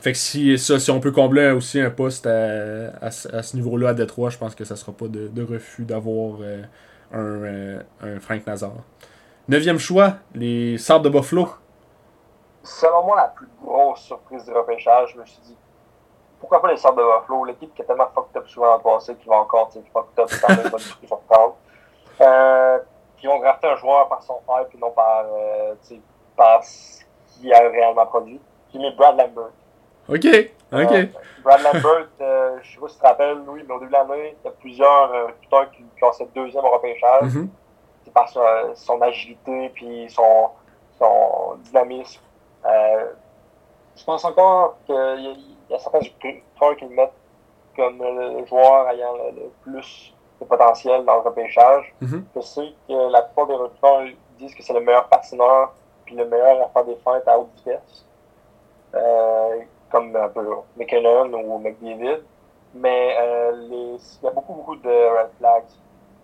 Fait que si, ça, si on peut combler aussi un poste à, à, à ce niveau-là à Détroit, je pense que ça sera pas de, de refus d'avoir euh, un, euh, un Frank Nazar. Neuvième choix, les Sabres de Buffalo. Selon moi, la plus grosse surprise du repêchage, je me suis dit, pourquoi pas les Sabres de Buffalo, l'équipe qui a tellement fucked up souvent dans le passé, qui va encore fucked up quand même pas du tout prendre. Euh, qui ont drafté un joueur par son hype et non par, euh, par ce qu'il a réellement produit. J'ai mis Brad Lambert. OK, OK. Euh, Brad Lambert, euh, je sais pas si tu te rappelles, Louis, mais au début de l'année, il y a plusieurs recruteurs qui classaient deuxième au repêchage. Mm -hmm par son, son, agilité puis son, son dynamisme. Euh, je pense encore qu'il y, y, a certains joueurs qui le mettent comme le joueur ayant le, le, plus de potentiel dans le repêchage. Mm -hmm. Je sais que la plupart des recruteurs disent que c'est le meilleur patineur puis le meilleur à faire des feintes à haute vitesse. Euh, comme un peu McKinnon ou McDavid. Mais euh, les, il y a beaucoup, beaucoup de red flags.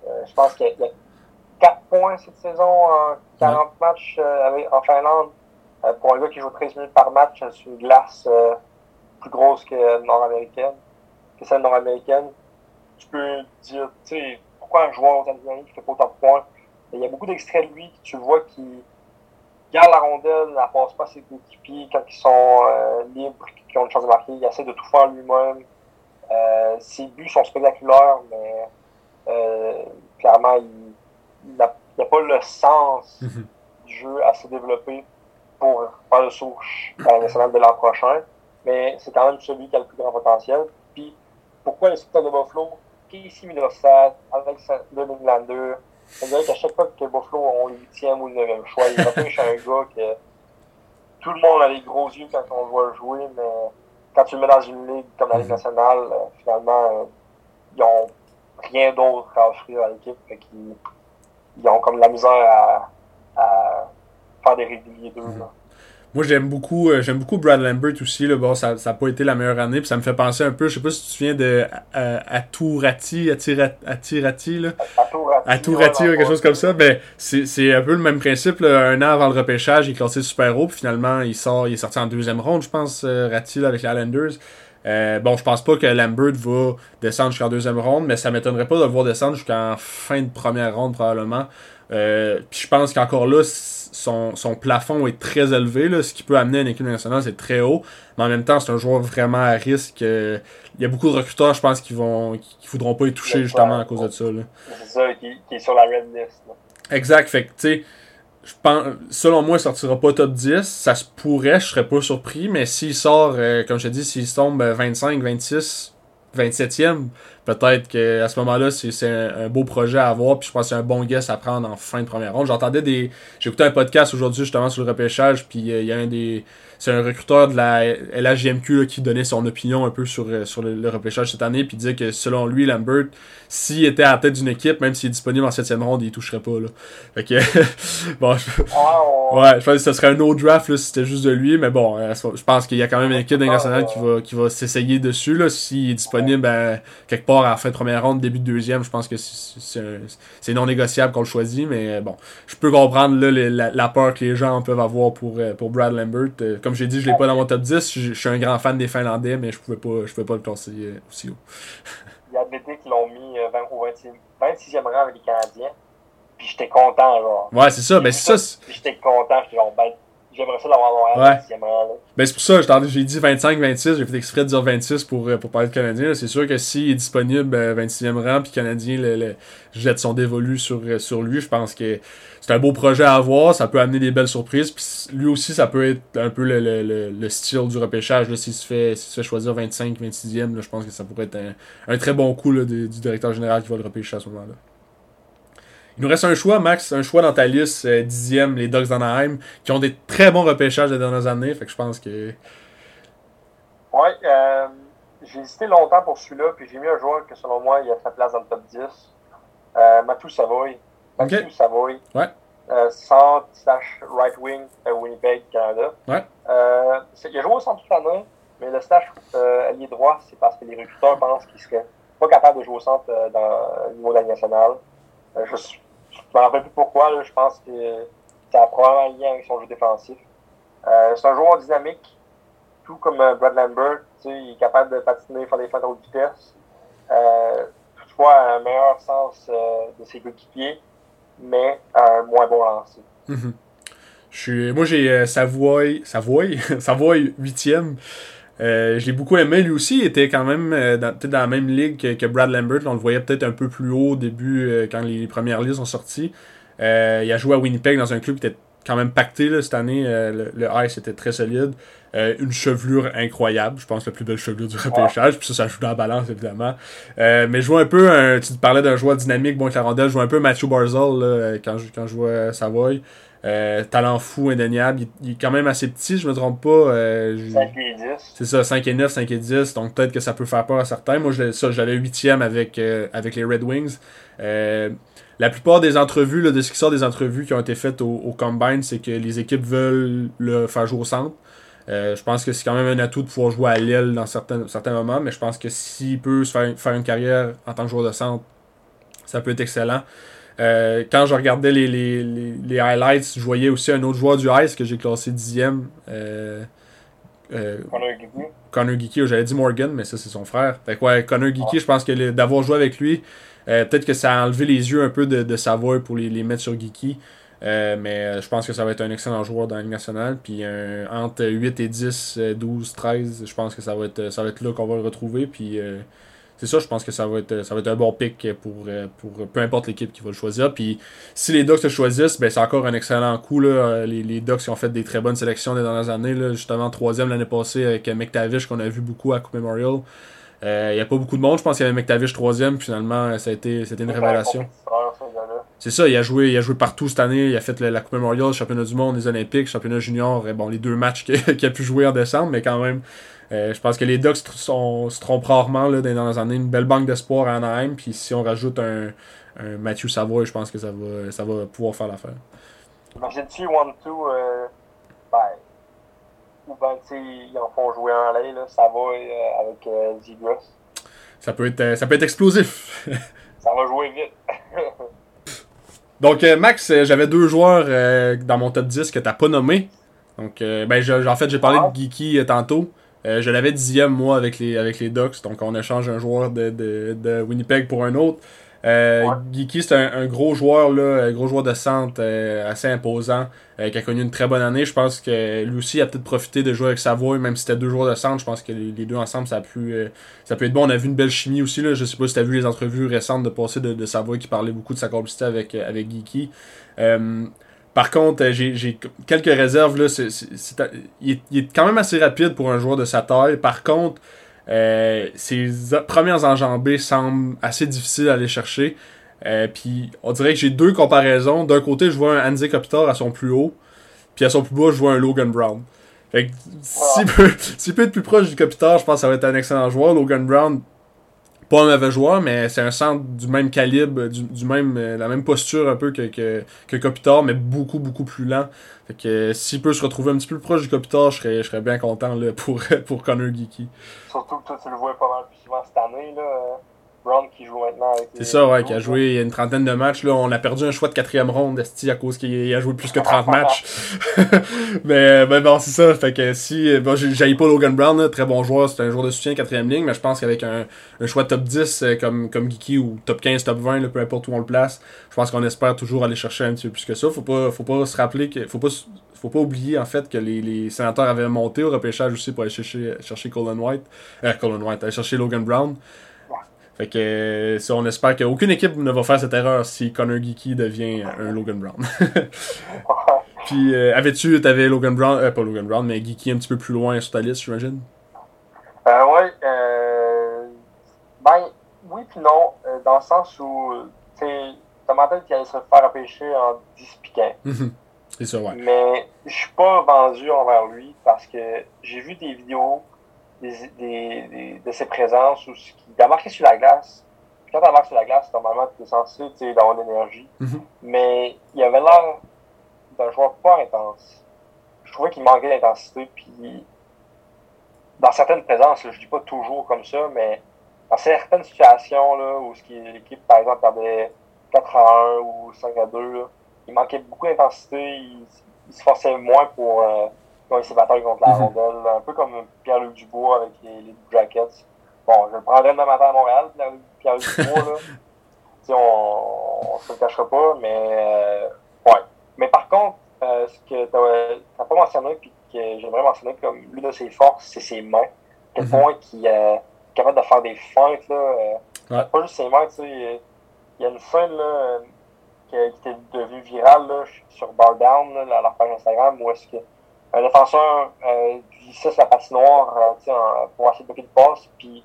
Euh, je pense qu'il y, y a 4 points cette saison en 40 ouais. matchs euh, en Finlande. Euh, pour un gars qui joue 13 minutes par match sur une glace, plus grosse que nord-américaine, que celle nord-américaine. Tu peux dire, tu sais, pourquoi un joueur aux États-Unis qui fait pas autant de points? il y a beaucoup d'extraits de lui que tu vois qui garde la rondelle, ne passe pas à ses coéquipiers quand ils sont euh, libres, qui ont une chance de marquer. Il essaie de tout faire lui-même. Euh, ses buts sont spectaculaires, mais euh, clairement, il n'a pas le sens mhm. du jeu à se développer pour faire le saut à la nationale de l'an prochain. Mais c'est quand même celui qui a le plus grand potentiel. Puis, pourquoi les secteurs de Buffalo, Casey Middlestad, avec le Englander, on dirait qu'à chaque fois que Buffalo ont le huitième ou le neuvième choix, il chez un gars que tout le monde a les gros yeux quand on le voit jouer, mais quand tu le mets dans une ligue comme la Ligue mhm. nationale, euh, finalement, euh, ils ont rien d'autre à offrir à l'équipe. Ils, ont comme la misère à, à faire des réguliers d'eux. Mhm. Moi, j'aime beaucoup, euh, j'aime beaucoup Brad Lambert aussi. Là. Bon, ça n'a pas été la meilleure année. Puis ça me fait penser un peu, je sais pas si tu te souviens de Atourati, Atirati, là. Atourati, ou quelque chose comme ça. Ben, c'est un peu le même principe. Un an avant le repêchage, il est classé super haut. Puis finalement, il sort, il est sorti en deuxième ronde, je pense, euh, Ratti, avec les Islanders. Euh, bon, je pense pas que Lambert va descendre jusqu'en deuxième ronde, mais ça m'étonnerait pas de le voir descendre jusqu'en fin de première ronde probablement. Euh, puis je pense qu'encore là, son, son, plafond est très élevé. Là, ce qui peut amener une équipe nationale, c'est très haut. Mais en même temps, c'est un joueur vraiment à risque. Euh, il y a beaucoup de recruteurs, je pense, qui vont qui, voudront pas y toucher justement à cause de ça. C'est ça, qui, est sur la red list. Exact. Fait que, tu sais, je pense, selon moi, il sortira pas top 10. Ça se pourrait, je serais pas surpris. Mais s'il sort, euh, comme je te dis, s'il tombe 25, 26, 27e, peut-être qu'à ce moment-là, c'est un, beau projet à avoir. Puis je pense que c'est un bon guess à prendre en fin de première ronde. J'entendais des. J'ai écouté un podcast aujourd'hui justement sur le repêchage. Puis euh, il y a un des c'est un recruteur de la LHGMQ qui donnait son opinion un peu sur, euh, sur le, repêchage cette année, puis disait que selon lui, Lambert, s'il était à la tête d'une équipe, même s'il est disponible en 7 ronde, il toucherait pas. Là. Fait que, bon, je, ouais, je pense que ce serait un autre draft là, si c'était juste de lui, mais bon, euh, je pense qu'il y a quand même une équipe nationale qui va, qui va s'essayer dessus. Là, s'il est disponible ben, quelque part à la fin de première ronde, début de deuxième, je pense que c'est non négociable qu'on le choisit, mais bon, je peux comprendre là, la, la, peur que les gens peuvent avoir pour, euh, pour Brad Lambert. Comme j'ai dit, je l'ai pas dans mon top 10. Je, suis un grand fan des Finlandais, mais je pouvais pas, je pouvais pas le euh, aussi haut. Il y a des qui l'ont mis euh, au 26e rang avec les Canadiens. Puis j'étais content, genre. Ouais, c'est ça. Ben, c'est ça. J'étais content. J'étais genre, ben, J'aimerais ça l'avoir Montréal ouais. Ben, c'est pour ça, j'ai dit 25-26, j'ai fait exprès de dire 26 pour, euh, pour parler de Canadien. C'est sûr que s'il est disponible 26e rang, puis Canadien le, jette son dévolu sur, sur lui, je pense que c'est un beau projet à avoir, ça peut amener des belles surprises. Puis lui aussi, ça peut être un peu le, le, le, style du repêchage. S'il se, fait, se fait choisir 25, 26e, je pense que ça pourrait être un, très bon coup là, du directeur général qui va le repêcher à ce moment-là. Il nous reste un choix, Max, un choix dans ta liste, euh, dixième, les Ducks d'Anaheim, qui ont des très bons repêchages les dernières années. Fait que je pense que. Ouais, euh, j'ai hésité longtemps pour celui-là, puis j'ai mis un joueur que selon moi, il a sa place dans le top 10. Euh, Matou Savoy. Matou Savoy. Ouais. Centre slash right wing à Winnipeg, Canada. Ouais. Il a joué au centre toute l'année, mais le slash allié droit, c'est parce que les recruteurs pensent qu'il serait pas capable de jouer au centre dans le niveau de la nationale. je suis je me rappelle plus pourquoi, là, je pense que ça a probablement lien avec son jeu défensif. Euh, c'est un joueur dynamique, tout comme euh, Brad Lambert. Il est capable de patiner, faire des feintes haute vitesse. Euh, toutefois, un meilleur sens de ses coéquipiers, mais un moins bon lancer. Mhm. Je suis, moi, j'ai Savoy, Savoy, Savoy 8e. Euh, je l'ai beaucoup aimé. Lui aussi, il était quand même euh, dans, dans la même ligue que, Brad Lambert. on le voyait peut-être un peu plus haut au début euh, quand les, premières listes sont sorties. il a joué à Winnipeg dans un club qui était quand même pacté là, cette année. le, ice était très solide. une chevelure incroyable. Je pense la plus belle chevelure du repêchage. Puis ça, ça joue dans la balance, évidemment. mais je vois un peu, un, tu parlais d'un joueur dynamique, bon avec la rondelle. Je vois un peu Matthew Barzell quand, je, quand je vois Savoy. Euh, talent fou, indéniable. Il, est quand même assez petit, je me trompe pas. Euh, 5 et 10. C'est ça, 5 et 9, 5 et 10. Donc peut-être que ça peut faire peur à certains. Moi, ça, j'allais 8 avec, euh, avec les Red Wings. Euh, la plupart des entrevues, là, de ce qui sort des entrevues qui ont été faites au, Combine, c'est que les équipes veulent le faire jouer au centre. je pense que c'est quand même un atout de pouvoir jouer à l'aile dans certains, certains moments, mais je pense que s'il peut se faire, faire une carrière en tant que joueur de centre, ça peut être excellent. Euh, quand je regardais les, les, les, highlights, je voyais aussi un autre joueur du Ice que j'ai classé dixième. Euh, euh, Connor Geeky, j'avais dit Morgan, mais ça c'est son frère. Fait que ouais, Connor Geeky, je pense que d'avoir joué avec lui, euh, peut-être que ça a enlevé les yeux un peu de, de Savoy pour les, les mettre sur Geeky. Mais je pense que ça va être un excellent joueur dans la Ligue nationale. Puis entre 8 et 10, 12, 13, je pense que ça va être, ça va être là qu'on va le retrouver. Puis c'est ça, je pense que ça va être, ça va être un bon pick pour, pour peu importe l'équipe qui va le choisir. Puis si les Ducks le choisissent, ben, c'est encore un excellent coup. Là. Les, les Ducks ont fait des très bonnes sélections les dernières années. Là. Justement, troisième l'année passée avec McTavish qu'on a vu beaucoup à Coupe Memorial. Euh, il n'y a pas beaucoup de monde. Je pense qu'il y avait McTavish troisième. Finalement, ça a été, c'était une révélation. C'est ça, il a, joué, il a joué partout cette année. Il a fait la, Coupe Memorial, le championnat du monde, les Olympiques, le championnat junior. Bon, les deux matchs qu'il a pu jouer en décembre, mais quand même, euh, je pense que les Ducks se trompent rarement là, dans les années. Une belle banque d'espoir à Anaheim. Puis si on rajoute un, un Matthew Savoy, je pense que ça va, ça va pouvoir faire l'affaire. Imagine-tu one-two, euh, ben, ou ben, tu sais, ils en font jouer en lait, là, Savoy euh, avec euh, Zigros. Ça peut être, euh, ça peut être explosif. ça va jouer vite. Donc, Max, j'avais deux joueurs dans mon top 10 que tu n'as pas nommés. Donc, ben, en fait, j'ai parlé de Geeky tantôt. Je l'avais dixième, moi, avec les, avec les Ducks. Donc, on échange un joueur de, de, de Winnipeg pour un autre. Euh, Geeky, c'est un, gros joueur, là, un gros joueur de centre euh, assez imposant, euh, qui a connu une très bonne année. Je pense que lui aussi a peut-être profité de jouer avec Savoy, même si c'était deux joueurs de centre. Je pense que les, deux ensemble, ça a, pu, ça peut être bon. On a vu une belle chimie aussi. Là. Je sais pas si tu as vu les entrevues récentes de passé de, de Savoy qui parlait beaucoup de sa complicité avec, avec Geeky. Par contre, j'ai quelques réserves. Là. il, est, quand même assez rapide pour un joueur de sa taille. Par contre, euh, ses premières enjambées semblent assez difficiles à aller chercher. Euh, puis on dirait que j'ai deux comparaisons. D'un côté, je vois un Andy Kopitar à son plus haut, puis à son plus bas, je vois un Logan Brown. Fait que s'il peut, peut, être plus proche du Kopitar, je pense que ça va être un excellent joueur. Logan Brown, pas un mauvais joueur, mais c'est un centre du même calibre, du, même, euh, la même posture un peu que, que, que mais beaucoup, beaucoup plus lent. Fait que euh, s'il peut se retrouver un petit peu plus proche du Kopitar, je serais, je serais bien content là, pour, pour Connor Geeky. Surtout que toi, tu le vois pas mal plus souvent cette année. Là. Brown qui joue maintenant avec C'est ça, ouais, qui a joué il y a une trentaine de matchs. Là. On a perdu un choix de quatrième ronde, Esti, à cause qu'il a joué plus que 30 matchs. mais ben bon, c'est ça. Fait que si. Bon, j'ai pas Logan Brown, très bon joueur, c'est un joueur de soutien quatrième ligne, mais je pense qu'avec un, un, choix top 10 euh, comme, comme Geeky ou top 15, top 20, peu importe où on le place, je pense qu'on espère toujours aller chercher un petit peu plus que ça. Faut pas, faut pas se rappeler que. Faut pas faut pas oublier en fait que les, les sénateurs avaient monté au repêchage aussi pour aller chercher, chercher Colin White. Euh, Colin White, aller chercher Logan Brown. Fait que si on espère qu'aucune équipe ne va faire cette erreur si Connor Geeky devient un Logan Brown. Puis euh, avais-tu, t'avais Logan Brown, euh, pas Logan Brown, mais Geeky un petit peu plus loin sur ta liste, j'imagine? Euh, ouais, euh, ben oui puis non, euh, dans le sens où, tu sais, Tomatel qui allait se faire empêcher en 10 piquants. Mhm. C'est ça, ouais. Mais je suis pas vendu envers lui parce que j'ai vu des vidéos des, des, de ses présences ou ce qui a marqué sur la glace. quand tu marqué sur la glace, normalement, tu es censé d'avoir de l'énergie. Mm-hmm. Mais il avait l'air d'un joueur pas intense. Je trouvais qu'il manquait d'intensité. Puis, dans certaines présences, je dis pas toujours comme ça, mais dans certaines situations là, où l'équipe, par exemple, avait 4 à 1 ou 5 à 2, il manquait beaucoup d'intensité. Il, se forçait moins pour. Euh, quand il s'est battu contre la mhm. rondelle, un peu comme Pierre-Luc Dubois avec les, les Jackets. Bon, je le prendrais demain matin à Montréal, Pierre-Luc Dubois, là. on, on se le cachera pas, mais euh, ouais. Mais par contre, euh, ce que tu n'as pas mentionné, puis que j'aimerais mentionner comme l'une de ses forces, c'est ses mains. Quel mhm. point qu'il est capable de faire des feintes, là. Euh, pas juste ses mains, tu sais. Il y a une feinte, là, qui, qui était devenue virale, là, sur Bar Down, là, à leur page Instagram, où est-ce que un défenseur euh, glissait sa patinoire euh, pour essayer de bloquer de passe. Puis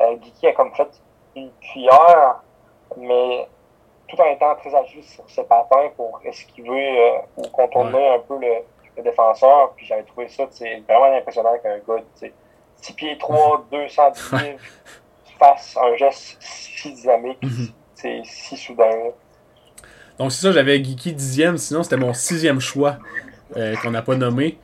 euh, Geeky a comme fait une cuillère, mais tout en étant très agile sur ses patins pour esquiver euh, ou contourner un peu le, le défenseur. Puis j'avais trouvé ça vraiment impressionnant qu'un gars, 6 pieds 3, 210 livres, fasse un geste si dynamique, c'est si soudain. Donc c'est ça, j'avais Geeky dixième, sinon c'était mon sixième choix euh, qu'on n'a pas nommé.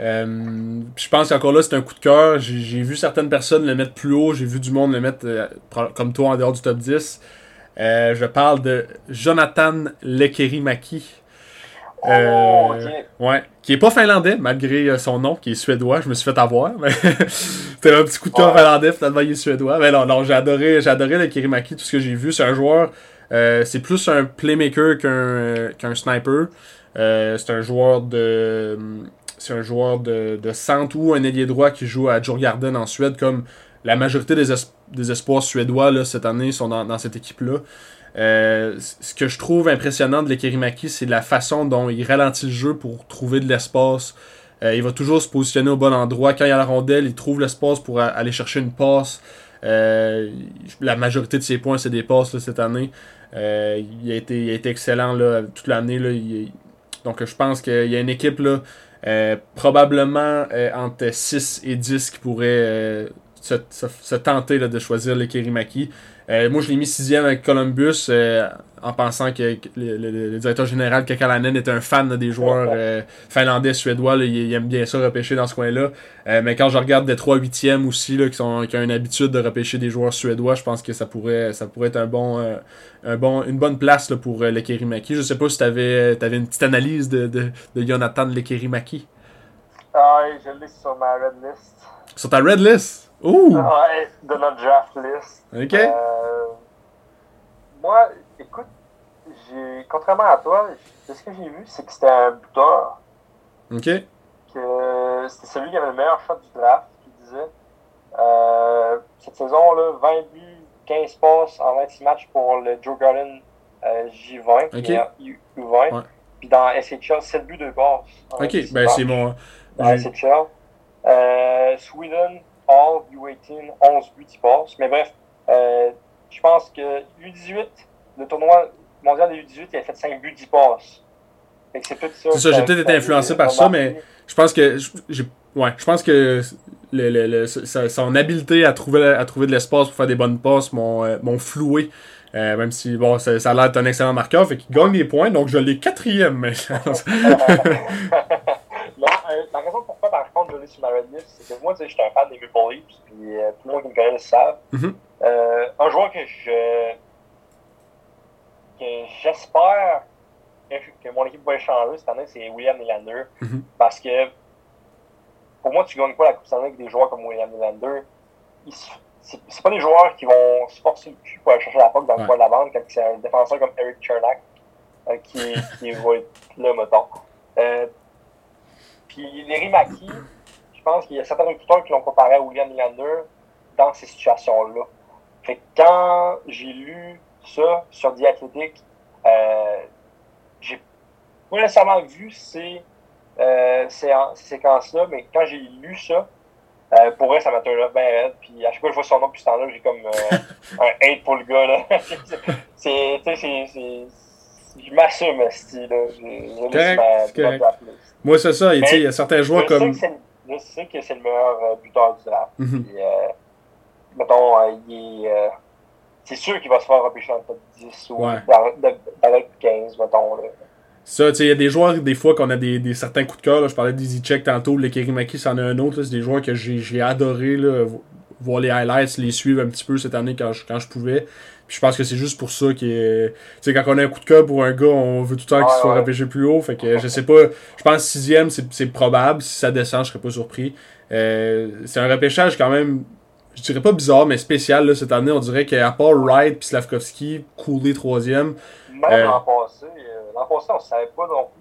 Euh, je pense qu'encore là, c'est un coup de cœur. J'ai vu certaines personnes le mettre plus haut. J'ai vu du monde le mettre euh, comme toi en dehors du top 10. Euh, je parle de Jonathan Lekerimaki. Oh, Ouais, qui est pas finlandais, malgré son nom, qui est suédois. Je me suis fait avoir, c'était un petit coup de cœur finlandais, finalement il est suédois. Mais non, non, j'ai adoré, j'ai adoré le Kirimaki, tout ce que j'ai vu. C'est un joueur, c'est plus un playmaker qu'un qu'un sniper. c'est un joueur de c'est un joueur de, de centre ou un ailier droit qui joue à Djurgården en Suède, comme la majorité des, des espoirs suédois là, cette année sont dans, dans cette équipe-là. Euh, ce que je trouve impressionnant de l'Ekerimaki, c'est la façon dont il ralentit le jeu pour trouver de l'espace. Euh, il va toujours se positionner au bon endroit. Quand il y a la rondelle, il trouve l'espace pour aller chercher une passe. Euh, la majorité de ses points, c'est des passes cette année. il, a été, il a été excellent là, toute l'année. Donc je pense qu'il y a une équipe là, probablement entre 6 et 10 qui pourrait se, se, tenter là, de choisir le Kerimaki. Euh, moi, je l'ai mis sixième avec Columbus euh, en pensant que le, directeur général Kakalanen est un fan des joueurs euh, finlandais, suédois. il, aime bien ça repêcher dans ce coin-là. mais quand je regarde des 3 8e aussi, là, qui, sont, qui ont une habitude de repêcher des joueurs suédois, je pense que ça pourrait, ça pourrait être un bon, un bon, une bonne place pour le Kerimaki. Je sais pas si tu avais, une petite analyse de, de, de Jonathan Lekerimaki. Ah, je l'ai sur ma red list. Sur ta red list? Ouh! Ouais, de notre draft list. Ok. Euh, moi, écoute, j'ai, contrairement à toi, ce que j'ai vu, c'est que c'était un buteur. Ok. Que c'était celui qui avait le meilleur shot du draft, qui disait. Euh, cette saison-là, 20 buts, 15 passes en 26 matchs pour le Joe Garden euh, J20, U20. Puis dans SHL, 7 buts, 2 passes. Ok, ben c'est mon. Dans SHL. Euh, Sweden, All, U18, 11 buts, il passe. Mais bref, euh, je pense que U18, le tournoi mondial de U18, il a fait 5 buts, 10 passes. C'est ça. ça, j'ai peut-être été influencé par ça, mais je pense que j'ai ouais, je pense que le, le, le, son habileté à trouver, à trouver de l'espace pour faire des bonnes passes m'ont euh, floué. Euh, même si bon, ça, ça a l'air d'être un excellent marqueur, fait qu'il gagne des points, donc je l'ai quatrième. Euh, la raison par contre, je l'ai sur ma red list, c'est que moi, tu sais, j'étais un fan des Maple Leafs, puis euh, tout le monde qui me connaît le savent. Mm-hmm. Euh, un joueur que je. que j'espère que, mon équipe va échanger cette année, c'est William Nylander. Mm-hmm. Parce que, pour moi, tu gagnes pas la Coupe Stanley avec des joueurs comme William Nylander? C'est pas des joueurs qui vont se forcer le cul pour aller chercher la POC dans le coin de la bande quand c'est un défenseur comme Eric Chernak qui, qui va être là, mettons. Puis les Rimaki, je pense qu'il y a certains recruteurs qui l'ont comparé à William Nylander dans ces situations-là. Fait que quand j'ai lu ça sur The Athletic, euh, j'ai pas nécessairement vu ces, euh, ces, séquences-là, mais quand j'ai lu ça, euh, pour vrai, ça m'a tenu bien raide. Puis à chaque fois que je vois son nom depuis ce temps-là, j'ai comme un hate pour le gars. Là. c'est, c'est, c'est, je m'assume, ma moi, c'est ça. Il y a certains joueurs comme. je sais que c'est le meilleur euh, buteur du draft. Mm mettons, euh, il est. c'est sûr qu'il va se faire repêcher dans le top 10 ou dans, le 15, mettons. Là. Ça, tu sais, il y a des joueurs, des fois, qu'on a des, des, certains coups de cœur. Là. Je parlais d'Easy Check tantôt, le Kerimaki, c'en a un autre. C'est des joueurs que j'ai adoré là, voir les highlights, les suivre un petit peu cette année quand je, quand je pouvais je pense que c'est juste pour ça que tu sais quand on a un coup de cœur pour un gars, on veut tout le temps qu'il soit repêché plus haut. Fait que je sais pas. Je pense sixième, c'est probable. Si ça descend, je serais pas surpris. Euh, c'est un repêchage quand même. Je dirais pas bizarre, mais spécial là, cette année. On dirait qu'à part Wright et Slavkovski, coulé troisième. Même euh, l'an passé, euh, l'an passé, on savait pas non plus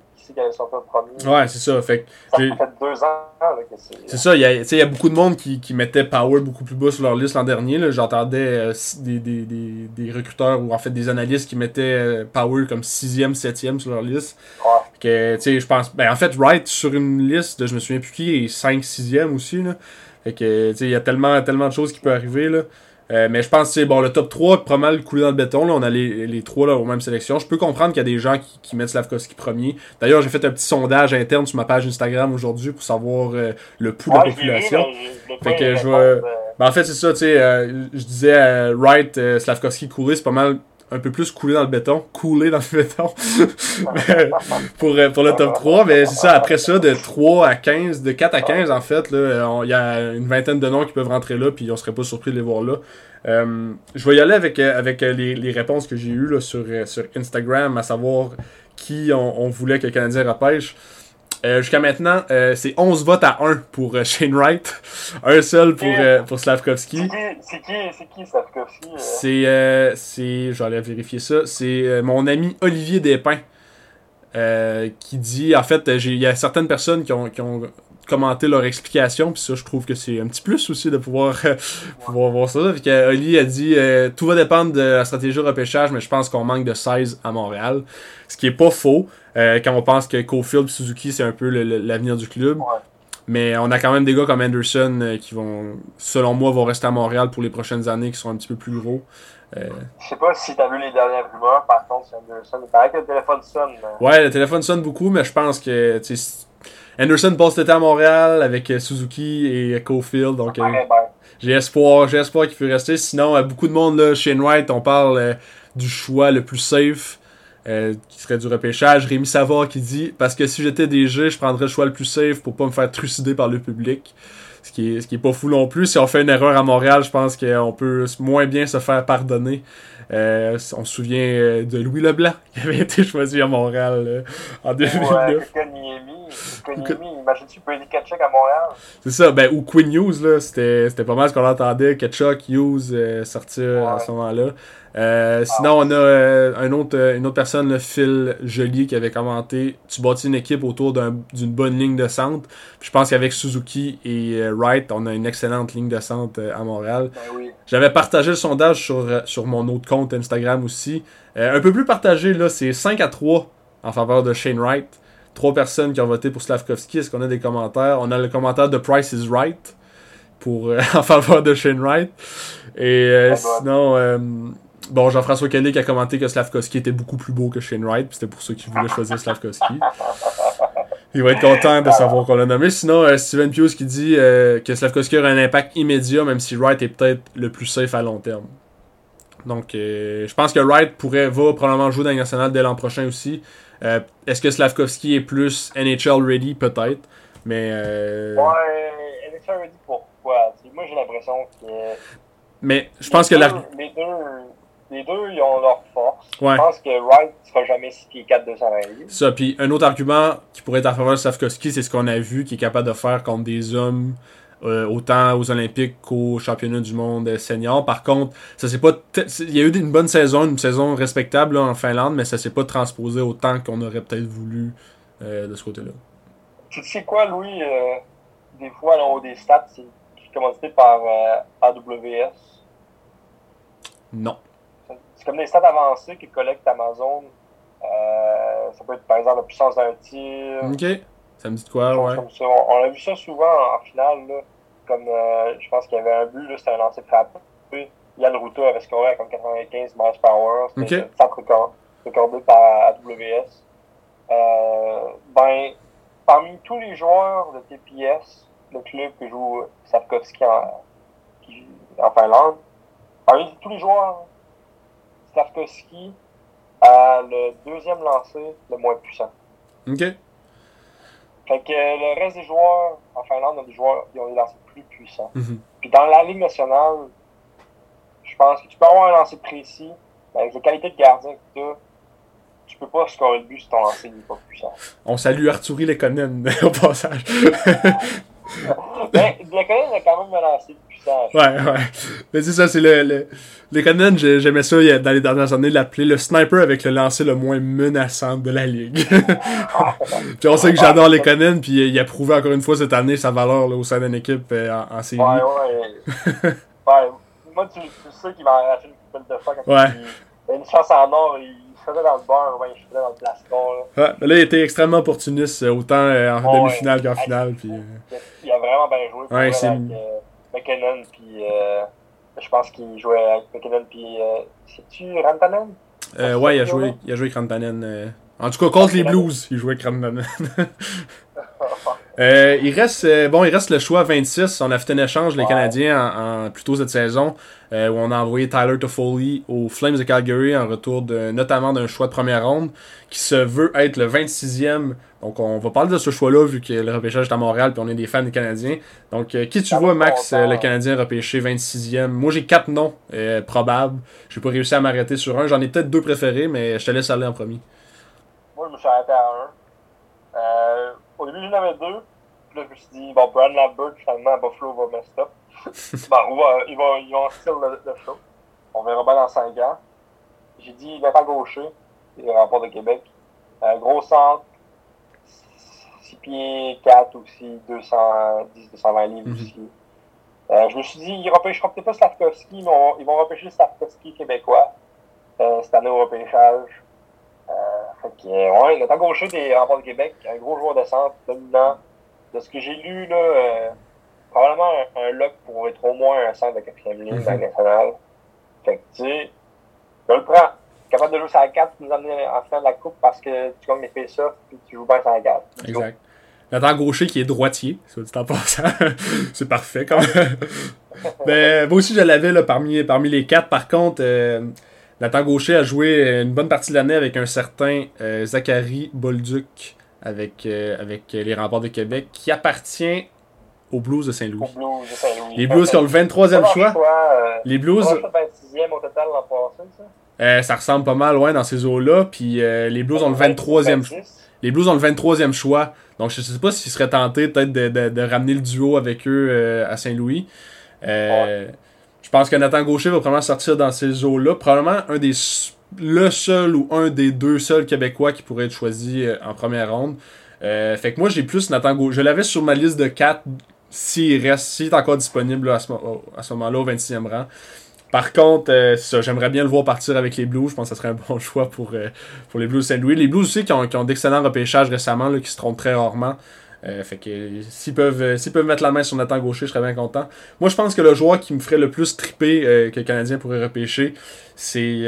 Ouais, c'est ça. Fait, ça fait deux ans que c'est. C'est ça, il y, a, beaucoup de monde qui, qui mettait Power beaucoup plus bas sur leur liste l'an dernier. J'entendais euh, des, des, des, des, recruteurs ou en fait des analystes qui mettaient euh, Power comme 6e, 7e sur leur liste. Ouais. Que, je pense. Ben, en fait, Wright sur une liste, de, je me souviens plus qui, est 5, 6e aussi. Là. Fait que, il y a tellement, tellement de choses qui peuvent arriver. Là. Euh, mais je pense que bon, le top 3 pas mal coulé dans le béton. Là. On a les, les 3 là, aux mêmes sélections. Je peux comprendre qu'il y a des gens qui, qui mettent Slavkovski premier. D'ailleurs, j'ai fait un petit sondage interne sur ma page Instagram aujourd'hui pour savoir euh, le pouls de la population. fait que je vois... ben, en fait, c'est ça, tu sais, euh, je disais Wright, Slavkovski coulé, c'est pas mal un peu plus coulé dans le béton, coulé dans le béton pour, pour le top 3. Mais c'est ça, après ça, de 3 à 15, de 4 à 15 en fait, il y a une vingtaine de noms qui peuvent rentrer là, puis on serait pas surpris de les voir là. Euh, je vais y aller avec, avec les, les réponses que j'ai eues là, sur, sur Instagram, à savoir qui on, voulait que le Canadien repêche. Jusqu'à maintenant, c'est 11 votes à 1 pour Shane Wright, un seul pour, pour Slavkovski. C'est qui, Slavkovski C'est, c'est, j'allais vérifier ça, c'est mon ami Olivier Despins. qui dit, en fait, il y a certaines personnes qui ont, qui ont commenter leur explication. Puis ça, je trouve que c'est un petit plus aussi de pouvoir, pouvoir voir ça. Puis Oli a dit euh, tout va dépendre de la stratégie de repêchage, mais je pense qu'on manque de 16 à Montréal. Ce qui est pas faux euh, quand on pense que Cofield et Suzuki, c'est un peu l'avenir du club. Mais on a quand même des gars comme Anderson euh, qui vont, selon moi, vont rester à Montréal pour les prochaines années, qui sont un petit peu plus gros. Je sais pas si t'as vu les dernières rumeurs, par contre, sur Anderson. Il paraît que le téléphone sonne. Ouais, le téléphone sonne beaucoup, mais je pense que Anderson passe l'été à Montréal avec euh, Suzuki et Cofield. Donc, euh, j'ai espoir, j'ai espoir qu'il puisse rester. Sinon, euh, beaucoup de monde, là, Shane Wright, on parle du choix le plus safe. Qui serait du repêchage. Rémi Savard qui dit Parce que si j'étais DG, je prendrais le choix le plus safe pour pas me faire trucider par le public. Ce qui, est, ce qui est pas fou non plus. Si on fait une erreur à Montréal, je pense qu'on peut moins bien se faire pardonner. on se souvient de Louis Leblanc qui avait été choisi à Montréal en 2009 imagine-tu Brady Ketchuk à Montréal? C'est ça, ben, ou Quinn Hughes, là, c'était pas mal ce qu'on entendait, Ketchuk, Hughes euh, sortir à ce moment-là. Euh, ah. sinon, on a euh, un autre, une autre personne, le Phil Joly, qui avait commenté Tu bâtis une équipe autour d'une bonne ligne de centre. je pense qu'avec Suzuki et Wright, on a une excellente ligne de centre à Montréal. Ben J'avais partagé le sondage sur, sur mon autre compte Instagram aussi. un peu plus partagé, là, c'est 5 à 3 en faveur de Shane Wright trois personnes qui ont voté pour Slavkovski. Est-ce qu'on a des commentaires? On a le commentaire de Price is Right pour euh, en faveur de Shane Wright. Et euh, sinon, euh, bon, Jean-François Kelly qui a commenté que Slavkovski était beaucoup plus beau que Shane Wright. C'était pour ça qu'il voulait choisir Slavkovski. Il va être content de savoir qu'on l'a nommé. Sinon, Steven Pius qui dit que Slavkovski aura un impact immédiat, même si Wright est peut-être le plus safe à long terme. Donc, je pense que Wright pourrait, va probablement jouer dans le national dès l'an prochain aussi. Euh, est-ce que Slavkovski est plus NHL ready? Peut-être. Mais. Euh... Ouais, NHL ready pourquoi? Moi j'ai l'impression que. Mais je pense que la... les, deux, les deux, ils ont leur force. Je pense que Wright ne sera jamais 6 pieds 4 220 Ça, puis un autre argument qui pourrait être en faveur de Slavkovski, c'est ce qu'on a vu, qui est capable de faire contre des hommes euh, autant aux Olympiques qu'aux championnats du monde senior. Par contre, ça c'est pas il y a eu une bonne saison, une saison respectable en Finlande, mais ça s'est pas transposé autant qu'on aurait peut-être voulu euh, de ce côté-là. Tu sais quoi, Louis? Euh, des fois, là, haut des stats, c'est commandité par AWS. Non. C'est comme des stats avancées que collecte Amazon. ça peut être par exemple la puissance d'un tir. Ok. Ça me dit quoi, ouais. On, a vu ça souvent en finale, là, comme euh, je pense qu'il y avait un but, c'était un lancer frappé. Yann Ruta avait scoré à comme 95 miles par heure. C'était okay. record, recordé par AWS. Euh, ben, parmi tous les joueurs de TPS, le club que joue Sapkowski en, en Finlande, parmi tous les joueurs, A le deuxième lancé le moins puissant. OK. Fait que le reste des joueurs en Finlande ont des joueurs qui ont des lancers plus puissants. Mhm. Puis dans la Ligue nationale, je pense que tu peux avoir un lancer précis, mais avec la qualité de gardien que tu as, tu peux pas scorer le but si ton lancer n'est pas puissant. On salue Arturi Lekonen au passage. ben, Lekonen a quand même un lancer Ouais, ouais. Mais c'est ça, c'est le, le... Lekonen, j'aimais ça dans les dernières années, l'appeler le sniper avec le lancer le moins menaçant de la ligue. puis on sait que j'adore Lekonen, puis il a prouvé encore une fois cette année sa valeur là, au sein d'une équipe euh, en, en série. Ouais, ouais. ouais. Moi, tu, tu sais qu'il m'a arraché une couple de fois quand ouais. il, une chance en or, il faisait dans le beurre, ouais, je faisais dans le plastron. Là. Ouais, mais là, il était extrêmement opportuniste, euh, autant euh, en demi-finale qu'en finale. Puis, il, a, vraiment bien joué ouais, avec McKinnon, puis je pense qu'il jouait avec McKinnon, puis c'est-tu Rantanen? Euh, ouais, il a joué, il a joué avec Rantanen. En tout cas, contre les Blues, il jouait avec Rantanen. Euh, il reste euh, bon, il reste le choix 26. On a fait un échange les Canadiens en, plus tôt cette saison euh, où on a envoyé Tyler Toffoli aux Flames de Calgary en retour de notamment d'un choix de première ronde qui se veut être le 26e. Donc on va parler de ce choix-là vu que le repêchage est à Montréal puis on est des fans des Canadiens. Donc qui tu vois Max le Canadien repêché 26e Moi j'ai quatre noms probables. J'ai pas réussi à m'arrêter sur un. J'en ai peut-être deux préférés mais je te laisse aller en premier. Moi je me suis arrêté à un. Euh, au début, j'en avais deux. Puis là, je me suis dit, bon, Brad Lambert, finalement, à Buffalo va mess up. bon, va, il, va, il va en style le, le show. On verra bien dans 5 ans. J'ai dit, pas gaucher, les remports de Québec. Euh, gros centre, 6 pieds 4 aussi, 210, 220 livres mm -hmm. aussi. Euh, je me suis dit, ils repêcheront peut-être pas Slavkovski, mais on, ils vont repêcher Slavkovski québécois euh, cette année au repêchage. Euh, fait que, ouais, le temps gaucher des remports de Québec, un gros joueur de centre, dominant. De ce que j'ai lu, là, euh, probablement un, un lock pour être au moins un centre de quatrième ligne mm -hmm. dans nationale. Fait que, tu sais, je le prends. Capable de jouer sur la 4 nous amener en finale de la coupe parce que tu gagnes les face-off et tu joues bien sur la 4. Exact. Nathan Gaucher qui est droitier, soit dit en passant. c'est parfait quand même. Mais moi aussi, je l'avais là, parmi, parmi les quatre. Par contre, euh, Nathan Gaucher a joué une bonne partie de l'année avec un certain euh, Zachary Bolduc avec, euh, avec les remparts de Québec qui appartient aux Blues de Saint-Louis. Les Blues qui ont le 23e choix. choix euh, les Blues. 26e au total l'an passé, ça? Euh, ça ressemble pas mal loin dans ces eaux-là. Puis euh, les Blues ont le 23e choix. Les Blues ont le 23e choix. Donc je sais pas s'ils seraient tentés peut-être de, de, de, ramener le duo avec eux euh, à Saint-Louis. Ouais. Je pense que Nathan Gaucher va probablement sortir dans ces eaux-là. Probablement un des le seul ou un des deux seuls Québécois qui pourrait être choisi en première ronde. fait que moi j'ai plus Nathan Gaucher. Je l'avais sur ma liste de 4 s'il reste, s'il est encore disponible là, à ce, à ce moment-là au 26e rang. Par contre, euh, ça, j'aimerais bien le voir partir avec les Blues. Je pense que ça serait un bon choix pour, euh, pour les Blues Saint-Louis. Les Blues aussi qui ont, qui ont d'excellents repêchages récemment, là, qui se trompent très rarement. Euh, fait que s'ils peuvent, euh, s'ils peuvent mettre la main sur Nathan Gaucher, je serais bien content. Moi, je pense que le joueur qui me ferait le plus triper euh, que le Canadien pourrait repêcher, c'est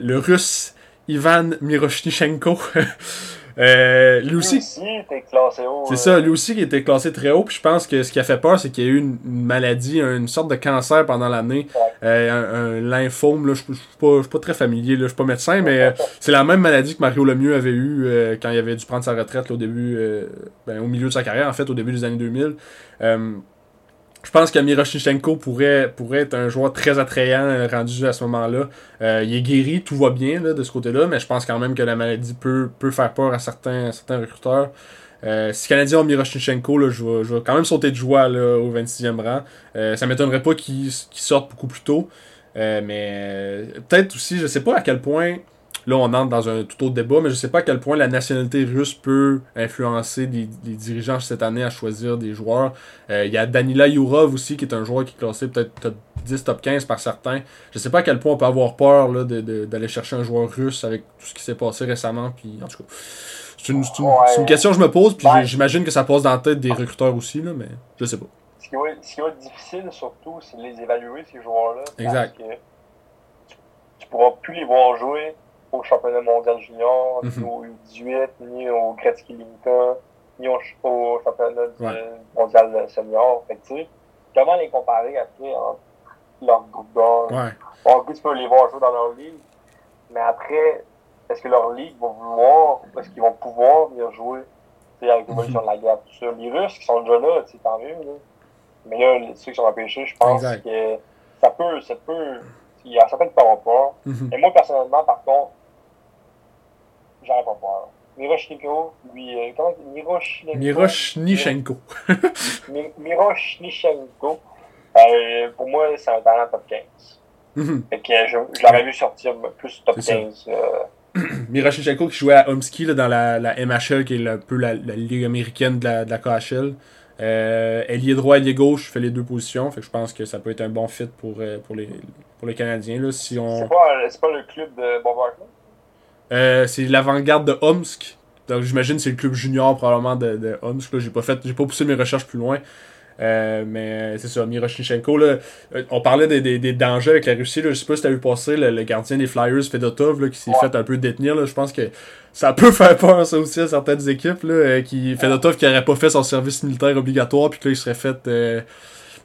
le Russe Ivan Miroshnichenko. Euh, lui aussi. C'est ça, lui aussi qui était classé très haut. Puis je pense que ce qui a fait peur, c'est qu'il y a eu une, maladie, une sorte de cancer pendant l'année. Euh, un, un, lymphome, là, je ne suis, suis, pas très familier, là, je suis pas médecin, mais euh, c'est la même maladie que Mario Lemieux avait eu euh, quand il avait dû prendre sa retraite là, au début, ben, au milieu de sa carrière, en fait, au début des années 2000 je pense que Miroshnichenko pourrait, pourrait être un joueur très attrayant rendu à ce moment-là. Euh, il est guéri, tout va bien là, de ce côté-là, mais je pense quand même que la maladie peut, peut faire peur à certains, certains recruteurs. Euh, si les Canadiens ont Miroshnichenko, là, je, vais, je vais quand même sauter de joie là, au 26e rang. Euh, ça m'étonnerait pas qu'il qu sorte beaucoup plus tôt. Euh, mais peut-être aussi, je sais pas à quel point Là, on entre dans un tout autre débat, mais je sais pas à quel point la nationalité russe peut influencer les, les dirigeants cette année à choisir des joueurs. Il euh, y a Danila Yurov aussi, qui est un joueur qui est classé peut-être top 10, top 15 par certains. Je sais pas à quel point on peut avoir peur d'aller de, de, chercher un joueur russe avec tout ce qui s'est passé récemment. Puis, en tout cas, c'est une, une, ouais. une, question que je me pose, puis ouais. j'imagine que ça passe dans la tête des recruteurs aussi, là, mais je sais pas. Ce qui va, ce qui va être difficile, surtout, c'est de les évaluer, ces joueurs-là. Exact. Parce que tu, tu pourras plus les voir jouer au championnat mondial junior, mm -hmm. ni au U18, ni au Gretzky Limita, ni au, au championnat ouais. mondial senior. Fait que, tu sais, comment les comparer après entre leur groupe d'or? Ouais. Bon, tu peux les voir jouer dans leur ligue, mais après, est-ce que leur ligue va vouloir, est-ce qu'ils vont pouvoir venir jouer avec l'évolution mm -hmm. de la guerre, tout ça? Les Russes qui sont déjà là, tant mieux, là. Mais là, ceux qui sont empêchés, je pense exact. que ça peut, ça peut, il y a certaines qui pas. Mm -hmm. Et moi, personnellement, par contre, j'aurais pas peur. Miroshnichenko, lui, euh, comment Miroshnichenko. Miroshnichenko. Miroshnichenko, euh, pour moi, c'est un talent top 15. Mm -hmm. Fait que je, je l'aurais vu sortir plus top 15. Euh... Miroshnichenko qui jouait à Omski là, dans la, la MHL, qui est un peu la, la ligue américaine de la, de la KHL. Euh, ailier droit, ailier gauche, fait les deux positions. Fait que je pense que ça peut être un bon fit pour, euh, pour, les, pour les Canadiens. Là, si on... C'est pas, pas le club de Bob Hartman? Euh, c'est l'avant-garde de Omsk. Donc j'imagine c'est le club junior probablement de, de Omsk. Là. J'ai pas fait, j'ai pas poussé mes recherches plus loin. Euh, mais c'est ça, Miroshnichenko, là, on parlait des, des, des, dangers avec la Russie. Là, je sais pas si t'as vu passer le, le, gardien des Flyers, Fedotov, là, qui s'est ouais. fait un peu détenir. Là, je pense que ça peut faire peur ça aussi à certaines équipes. Là, euh, qui, Fedotov qui aurait pas fait son service militaire obligatoire, puis que là, il serait fait euh,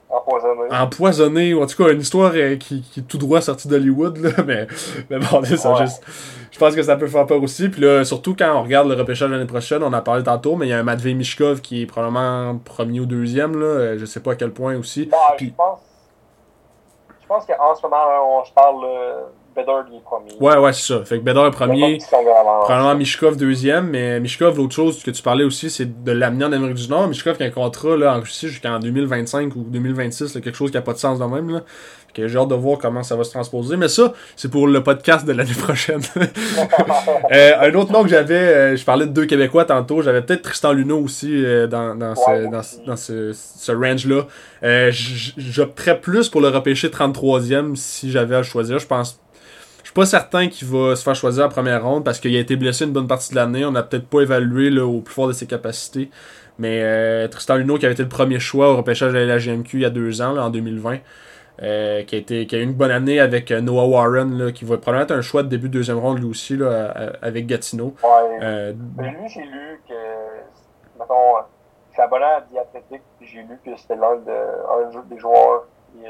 empoisonné. Empoisonné, ou en tout cas une histoire euh, qui, qui est tout droit sortie d'Hollywood, là, mais, mais bon, ça ouais. juste. Je pense que ça peut faire peur aussi. Puis là, surtout quand on regarde le repêchage l'année prochaine, on en a parlé tantôt, mais il y a un Matvey Mishkov qui est probablement premier ou deuxième, là. Euh, je sais pas à quel point aussi. Bah, Puis... Je pense, je pense qu'en ce moment, on se parle Est premier. Ouais, ouais, c'est ça. Fait que Bedard est premier. Probablement Mishkov deuxième, mais Mishkov, l'autre chose que tu parlais aussi, c'est de l'amener en Amérique du Nord. Mishkov qui a un contrat là, en Russie jusqu'en 2025 ou 2026, là, quelque chose qui n'a pas de sens de même. Là. J'ai hâte de voir comment ça va se transposer. Mais ça, c'est pour le podcast de l'année prochaine. euh, un autre nom que j'avais, euh, je parlais de deux Québécois tantôt, j'avais peut-être Tristan Luneau aussi euh, dans, dans, ce, dans, dans, ce, ce range-là. J'opterais plus pour le repêcher 33e si j'avais à choisir. Je pense pas certain qu'il va se faire choisir en première ronde parce qu'il a été blessé une bonne partie de l'année. On n'a peut-être pas évalué là, au plus fort de ses capacités. Mais euh, Tristan Luneau, qui avait été le premier choix au repêchage de la GMQ il y a deux ans, là, en 2020, euh, qui, a été, qui a eu une bonne année avec euh, Noah Warren, là, qui va probablement être un choix de début de deuxième ronde lui aussi, là, avec Gatineau. Ouais. Mais lui, j'ai lu que, mettons, je suis abonné à Diathletic, j'ai lu que c'était l'un de, des joueurs qui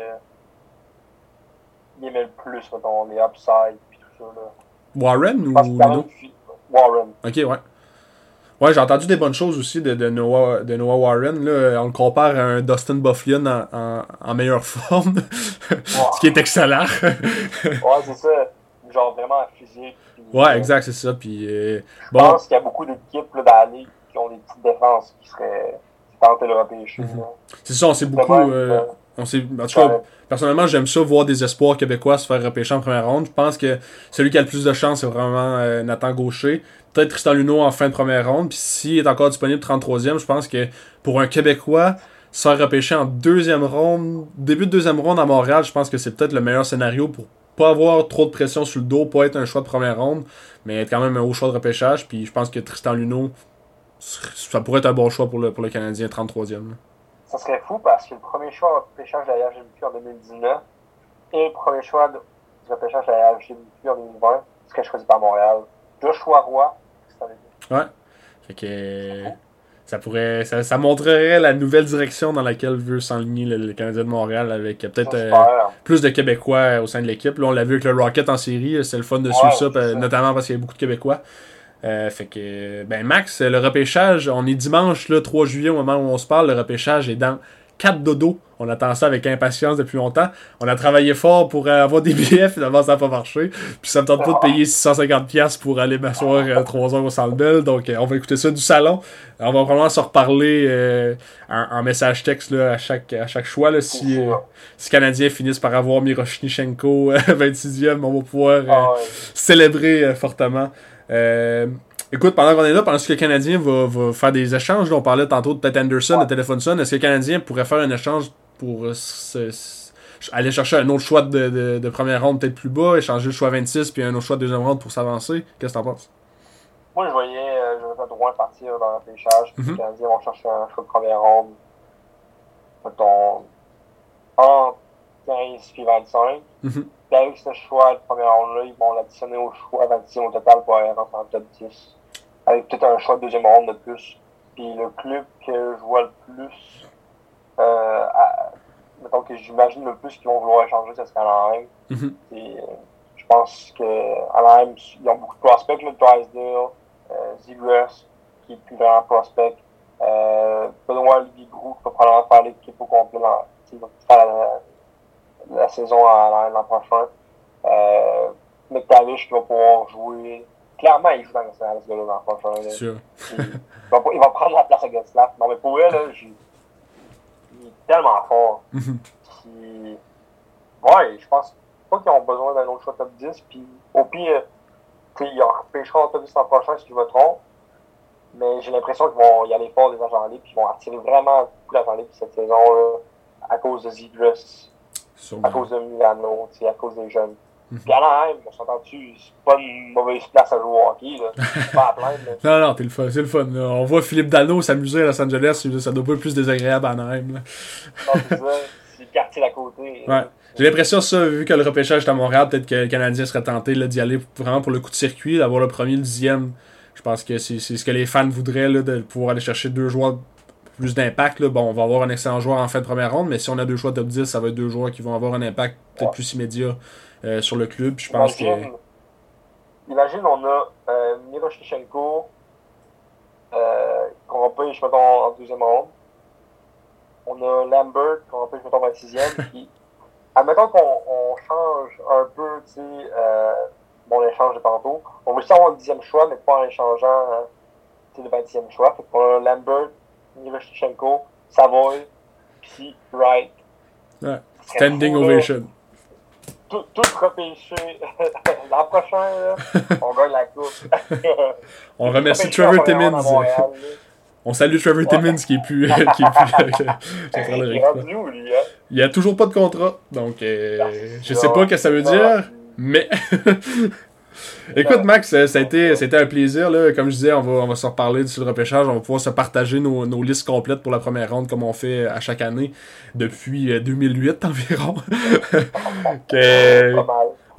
il aimait le plus, mettons, les upsides et tout ça. Là. Warren ou Luno? Warren. Ok, ouais. Ouais, j'ai entendu des bonnes choses aussi de, de, Noah, de Noah Warren. Là. On le compare à un Dustin Bufflin en, en, en meilleure forme, ce qui est excellent. ouais, c'est ça. Genre vraiment physique. ouais, euh, exact, c'est ça. Puis, euh, je pense qu'il y a beaucoup d'équipes dans la ligue qui ont des petites défenses qui seraient tentées de repêcher. Mm -hmm. C'est ça, on sait beaucoup. Euh, on sait, en tout cas, personnellement, j'aime ça voir des espoirs québécois se faire repêcher en première ronde. Je pense que celui qui a le plus de chance, c'est vraiment euh, Nathan Gaucher. Peut-être Tristan Luneau en fin de première ronde. Puis s'il est encore disponible 33e, je pense que pour un Québécois, se faire repêcher en deuxième ronde, début de deuxième ronde à Montréal, je pense que c'est peut-être le meilleur scénario pour pas avoir trop de pression sur le dos, pas être un choix de première ronde, mais être quand même un haut choix de repêchage. Puis je pense que Tristan Luneau, ça pourrait être un bon choix pour le, pour le Canadien 33e ça serait fou parce que le premier choix au repêchage de la RGMQ en 2019 et le premier choix du repêchage de la RGMQ en 2020 serait choisi par Montréal. Joshua Roy, Ouais. Fait que ça pourrait ça, ça, montrerait la nouvelle direction dans laquelle veut s'enligner le, Canadien de Montréal avec peut-être euh, plus de Québécois au sein de l'équipe. Là, on l'a vu avec le Rocket en série, c'est le fun de suivre ça, notamment parce qu'il y a beaucoup de Québécois. Euh, fait que, ben Max, le repêchage, on est dimanche, le 3 juillet, au moment où on se parle, le repêchage est dans 4 dodo. On attend ça avec impatience depuis longtemps. On a travaillé fort pour euh, avoir des billets, finalement ça n'a pas marché. Puis ça me tente pas de payer 650$ pour aller m'asseoir 3 euh, heures au Centre Bell. Donc on va écouter ça du salon. On va probablement se reparler en, message texte là, à, chaque, à chaque choix. Là, si, si les Canadiens finissent par avoir Miroshnichenko 26e, on va pouvoir ah célébrer fortement. Euh, écoute, pendant qu'on est là, pendant que le Canadien va, va faire des échanges, on parlait tantôt de Pat Anderson, de Téléphone Sun, est-ce que le Canadien pourrait faire un échange pour euh, aller chercher un autre choix de, de, de première ronde peut-être plus bas, échanger le choix 26 puis un autre choix de deuxième ronde pour s'avancer? Qu'est-ce que t'en penses? Moi, je voyais euh, Jonathan Drouin partir dans le pêchage, puis mm -hmm. les Canadiens vont chercher un choix de première ronde, mettons, en 15 puis 25. Mm -hmm. Puis avec ce choix de première ronde-là, ils vont l'additionner au choix 26 au total pour aller rentrer en top 10. Avec peut-être un choix de deuxième ronde de plus. Puis le club que je vois le plus, euh, à, mettons que j'imagine le plus qu'ils vont vouloir échanger, ce serait Anaheim. Mm -hmm. Et, euh, je pense que Anaheim, ils ont beaucoup de prospects, le Drysdale, euh, Zigres, qui est plus grand prospect. Euh, Benoît Groux, qui va probablement faire l'équipe au complet dans, faire la, la saison à l'an prochain. Euh, McTavish qui va pouvoir jouer. Clairement, il joue dans le ce l'an prochain. Là. Sûr. il, va, il, va, prendre la place à Getzlaff. Non, mais pour elle, là, il est tellement fort. puis, ouais, je pense pas qu'ils ont besoin d'un autre choix top 10. Puis, au pire, ils repêcheront en top 10 l'an prochain si je me trompe. Mais j'ai l'impression qu'ils vont y aller fort des agents libres. Puis, ils vont attirer vraiment beaucoup d'agents libres cette saison-là à cause de Zidrus à cause de Milano, à cause des jeunes. Mm -hmm. Puis Anaheim, on s'entend-tu, c'est pas une mauvaise place à jouer au hockey, là. Pas à plaindre, Non, non, c'est le fun, c'est le fun. Là. On voit Philippe Dano s'amuser à Los Angeles, ça doit pas être plus désagréable à Anaheim, là. Non, c'est ça, c'est le quartier d'à côté. Ouais. J'ai l'impression, ça, vu que le repêchage est à Montréal, peut-être que le Canadien serait tenté d'y aller vraiment pour le coup de circuit, d'avoir le premier, le dixième. Je pense que c'est ce que les fans voudraient, là, de pouvoir aller chercher deux joueurs plus d'impact. Bon, on va avoir un excellent joueur en fin de première ronde, mais si on a deux choix top 10, ça va être deux joueurs qui vont avoir un impact peut-être plus immédiat euh, sur le club. Je pense imagine, que. Imagine, on a euh, Miroshnichenko, euh, qu'on repêche, mettons, en deuxième ronde. On a Lambert, qu'on repêche, mettons, en sixième. puis admettons qu'on on change un peu, tu sais, euh, bon, l'échange de tantôt. On veut juste avoir un dixième choix, mais pas en échangeant euh, tu sais, le 20e choix. Fait qu'on a Lambert, Nivashchenko, Savoy, puis Wright. Ouais. Standing fou, ovation. Tout, tout repêché. L'an prochain, là, on gagne la coupe. on remercie Trevor Timmins. On salue Trevor ouais. Timmins qui est plus. qui est plus il, est lui, hein? il a toujours pas de contrat, donc euh, je sais pas ce que ça veut dire, mais. Écoute, Max, ça a été, c'était un plaisir. Là. Comme je disais, on va, on va se reparler du le repêchage. On va pouvoir se partager nos, nos, listes complètes pour la première ronde, comme on fait à chaque année depuis 2008 environ. que,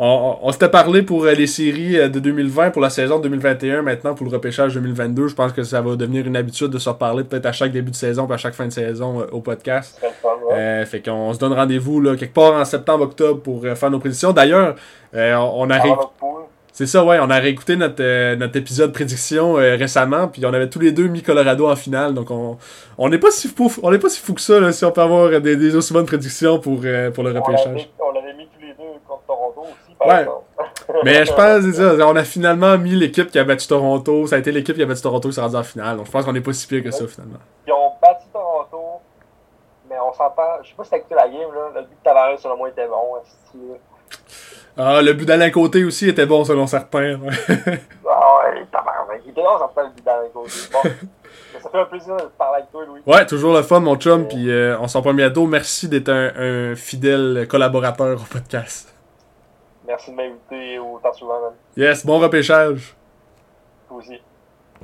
on, on s'était parlé pour les séries de 2020, pour la saison 2021, maintenant pour le repêchage 2022. Je pense que ça va devenir une habitude de se reparler peut-être à chaque début de saison et à chaque fin de saison au podcast. Euh, fait qu'on se donne rendez-vous quelque part en septembre-octobre pour faire nos prédictions. D'ailleurs, euh, on, on a c'est ça, ouais. On a réécouté notre, euh, notre épisode prédiction euh, récemment, puis on avait tous les deux mis Colorado en finale. Donc on on n'est pas si fou, on est pas si fou que ça là, si on peut avoir des, des aussi bonnes prédictions pour, euh, pour le repêchage. On l'avait mis tous les deux contre Toronto aussi, par ouais. Mais je pense, c'est ça, on a finalement mis l'équipe qui a battu Toronto. Ça a été l'équipe qui a battu Toronto qui s'est rendue en finale. Donc je pense qu'on n'est pas si pire que ça finalement. Ils ont battu Toronto, mais on s'entend. Je sais pas si t'as écouté la game, là. Le but de Tavares, selon moi, était bon. Ah, le but d'Alain Côté aussi était bon selon certains. ah ouais, tabarnak. Il était bon, ça le but d'Alain Côté. Bon. ça fait un plaisir de parler avec toi, Louis. Ouais, toujours le fun, mon chum. Puis euh, on s'en prend bientôt. Merci d'être un, un, fidèle collaborateur au podcast. Merci de m'inviter autant souvent, man. Yes, bon repêchage. Toi aussi.